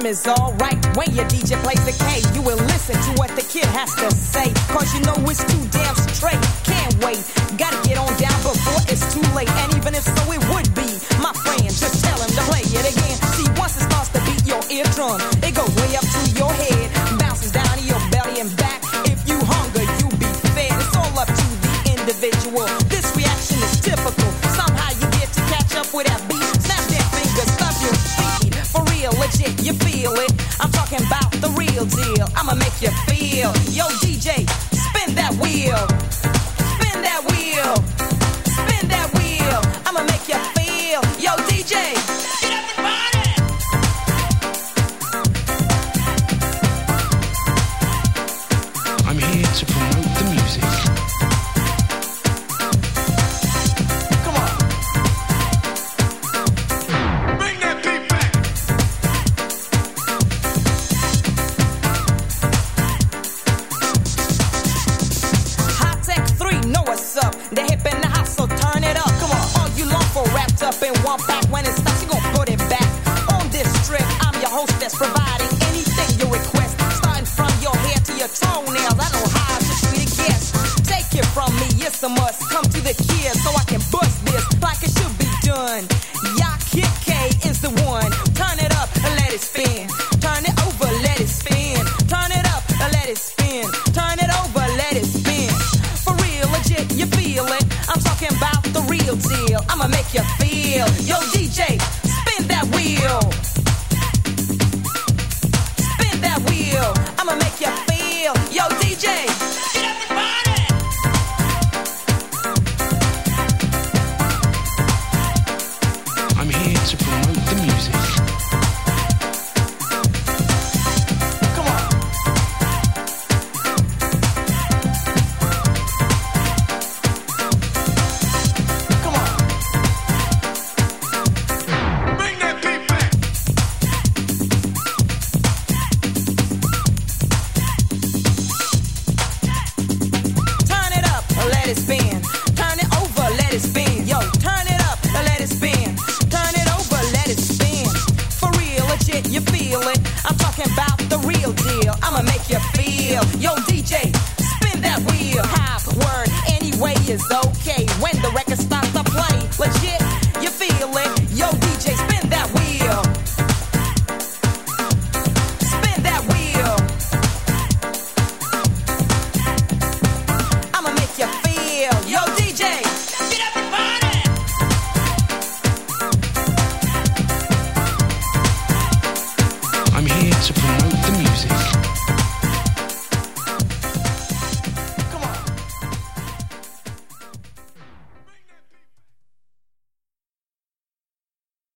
Is alright. When your DJ plays the K, you will listen to what the kid has to Yeah, one pack. When it stops, you gon' put it back. On this trip, I'm your hostess, providing anything you request. Starting from your hair to your toenails. I know how to treat a guest. Take it from me, it's a must. Come to the kids so I can bust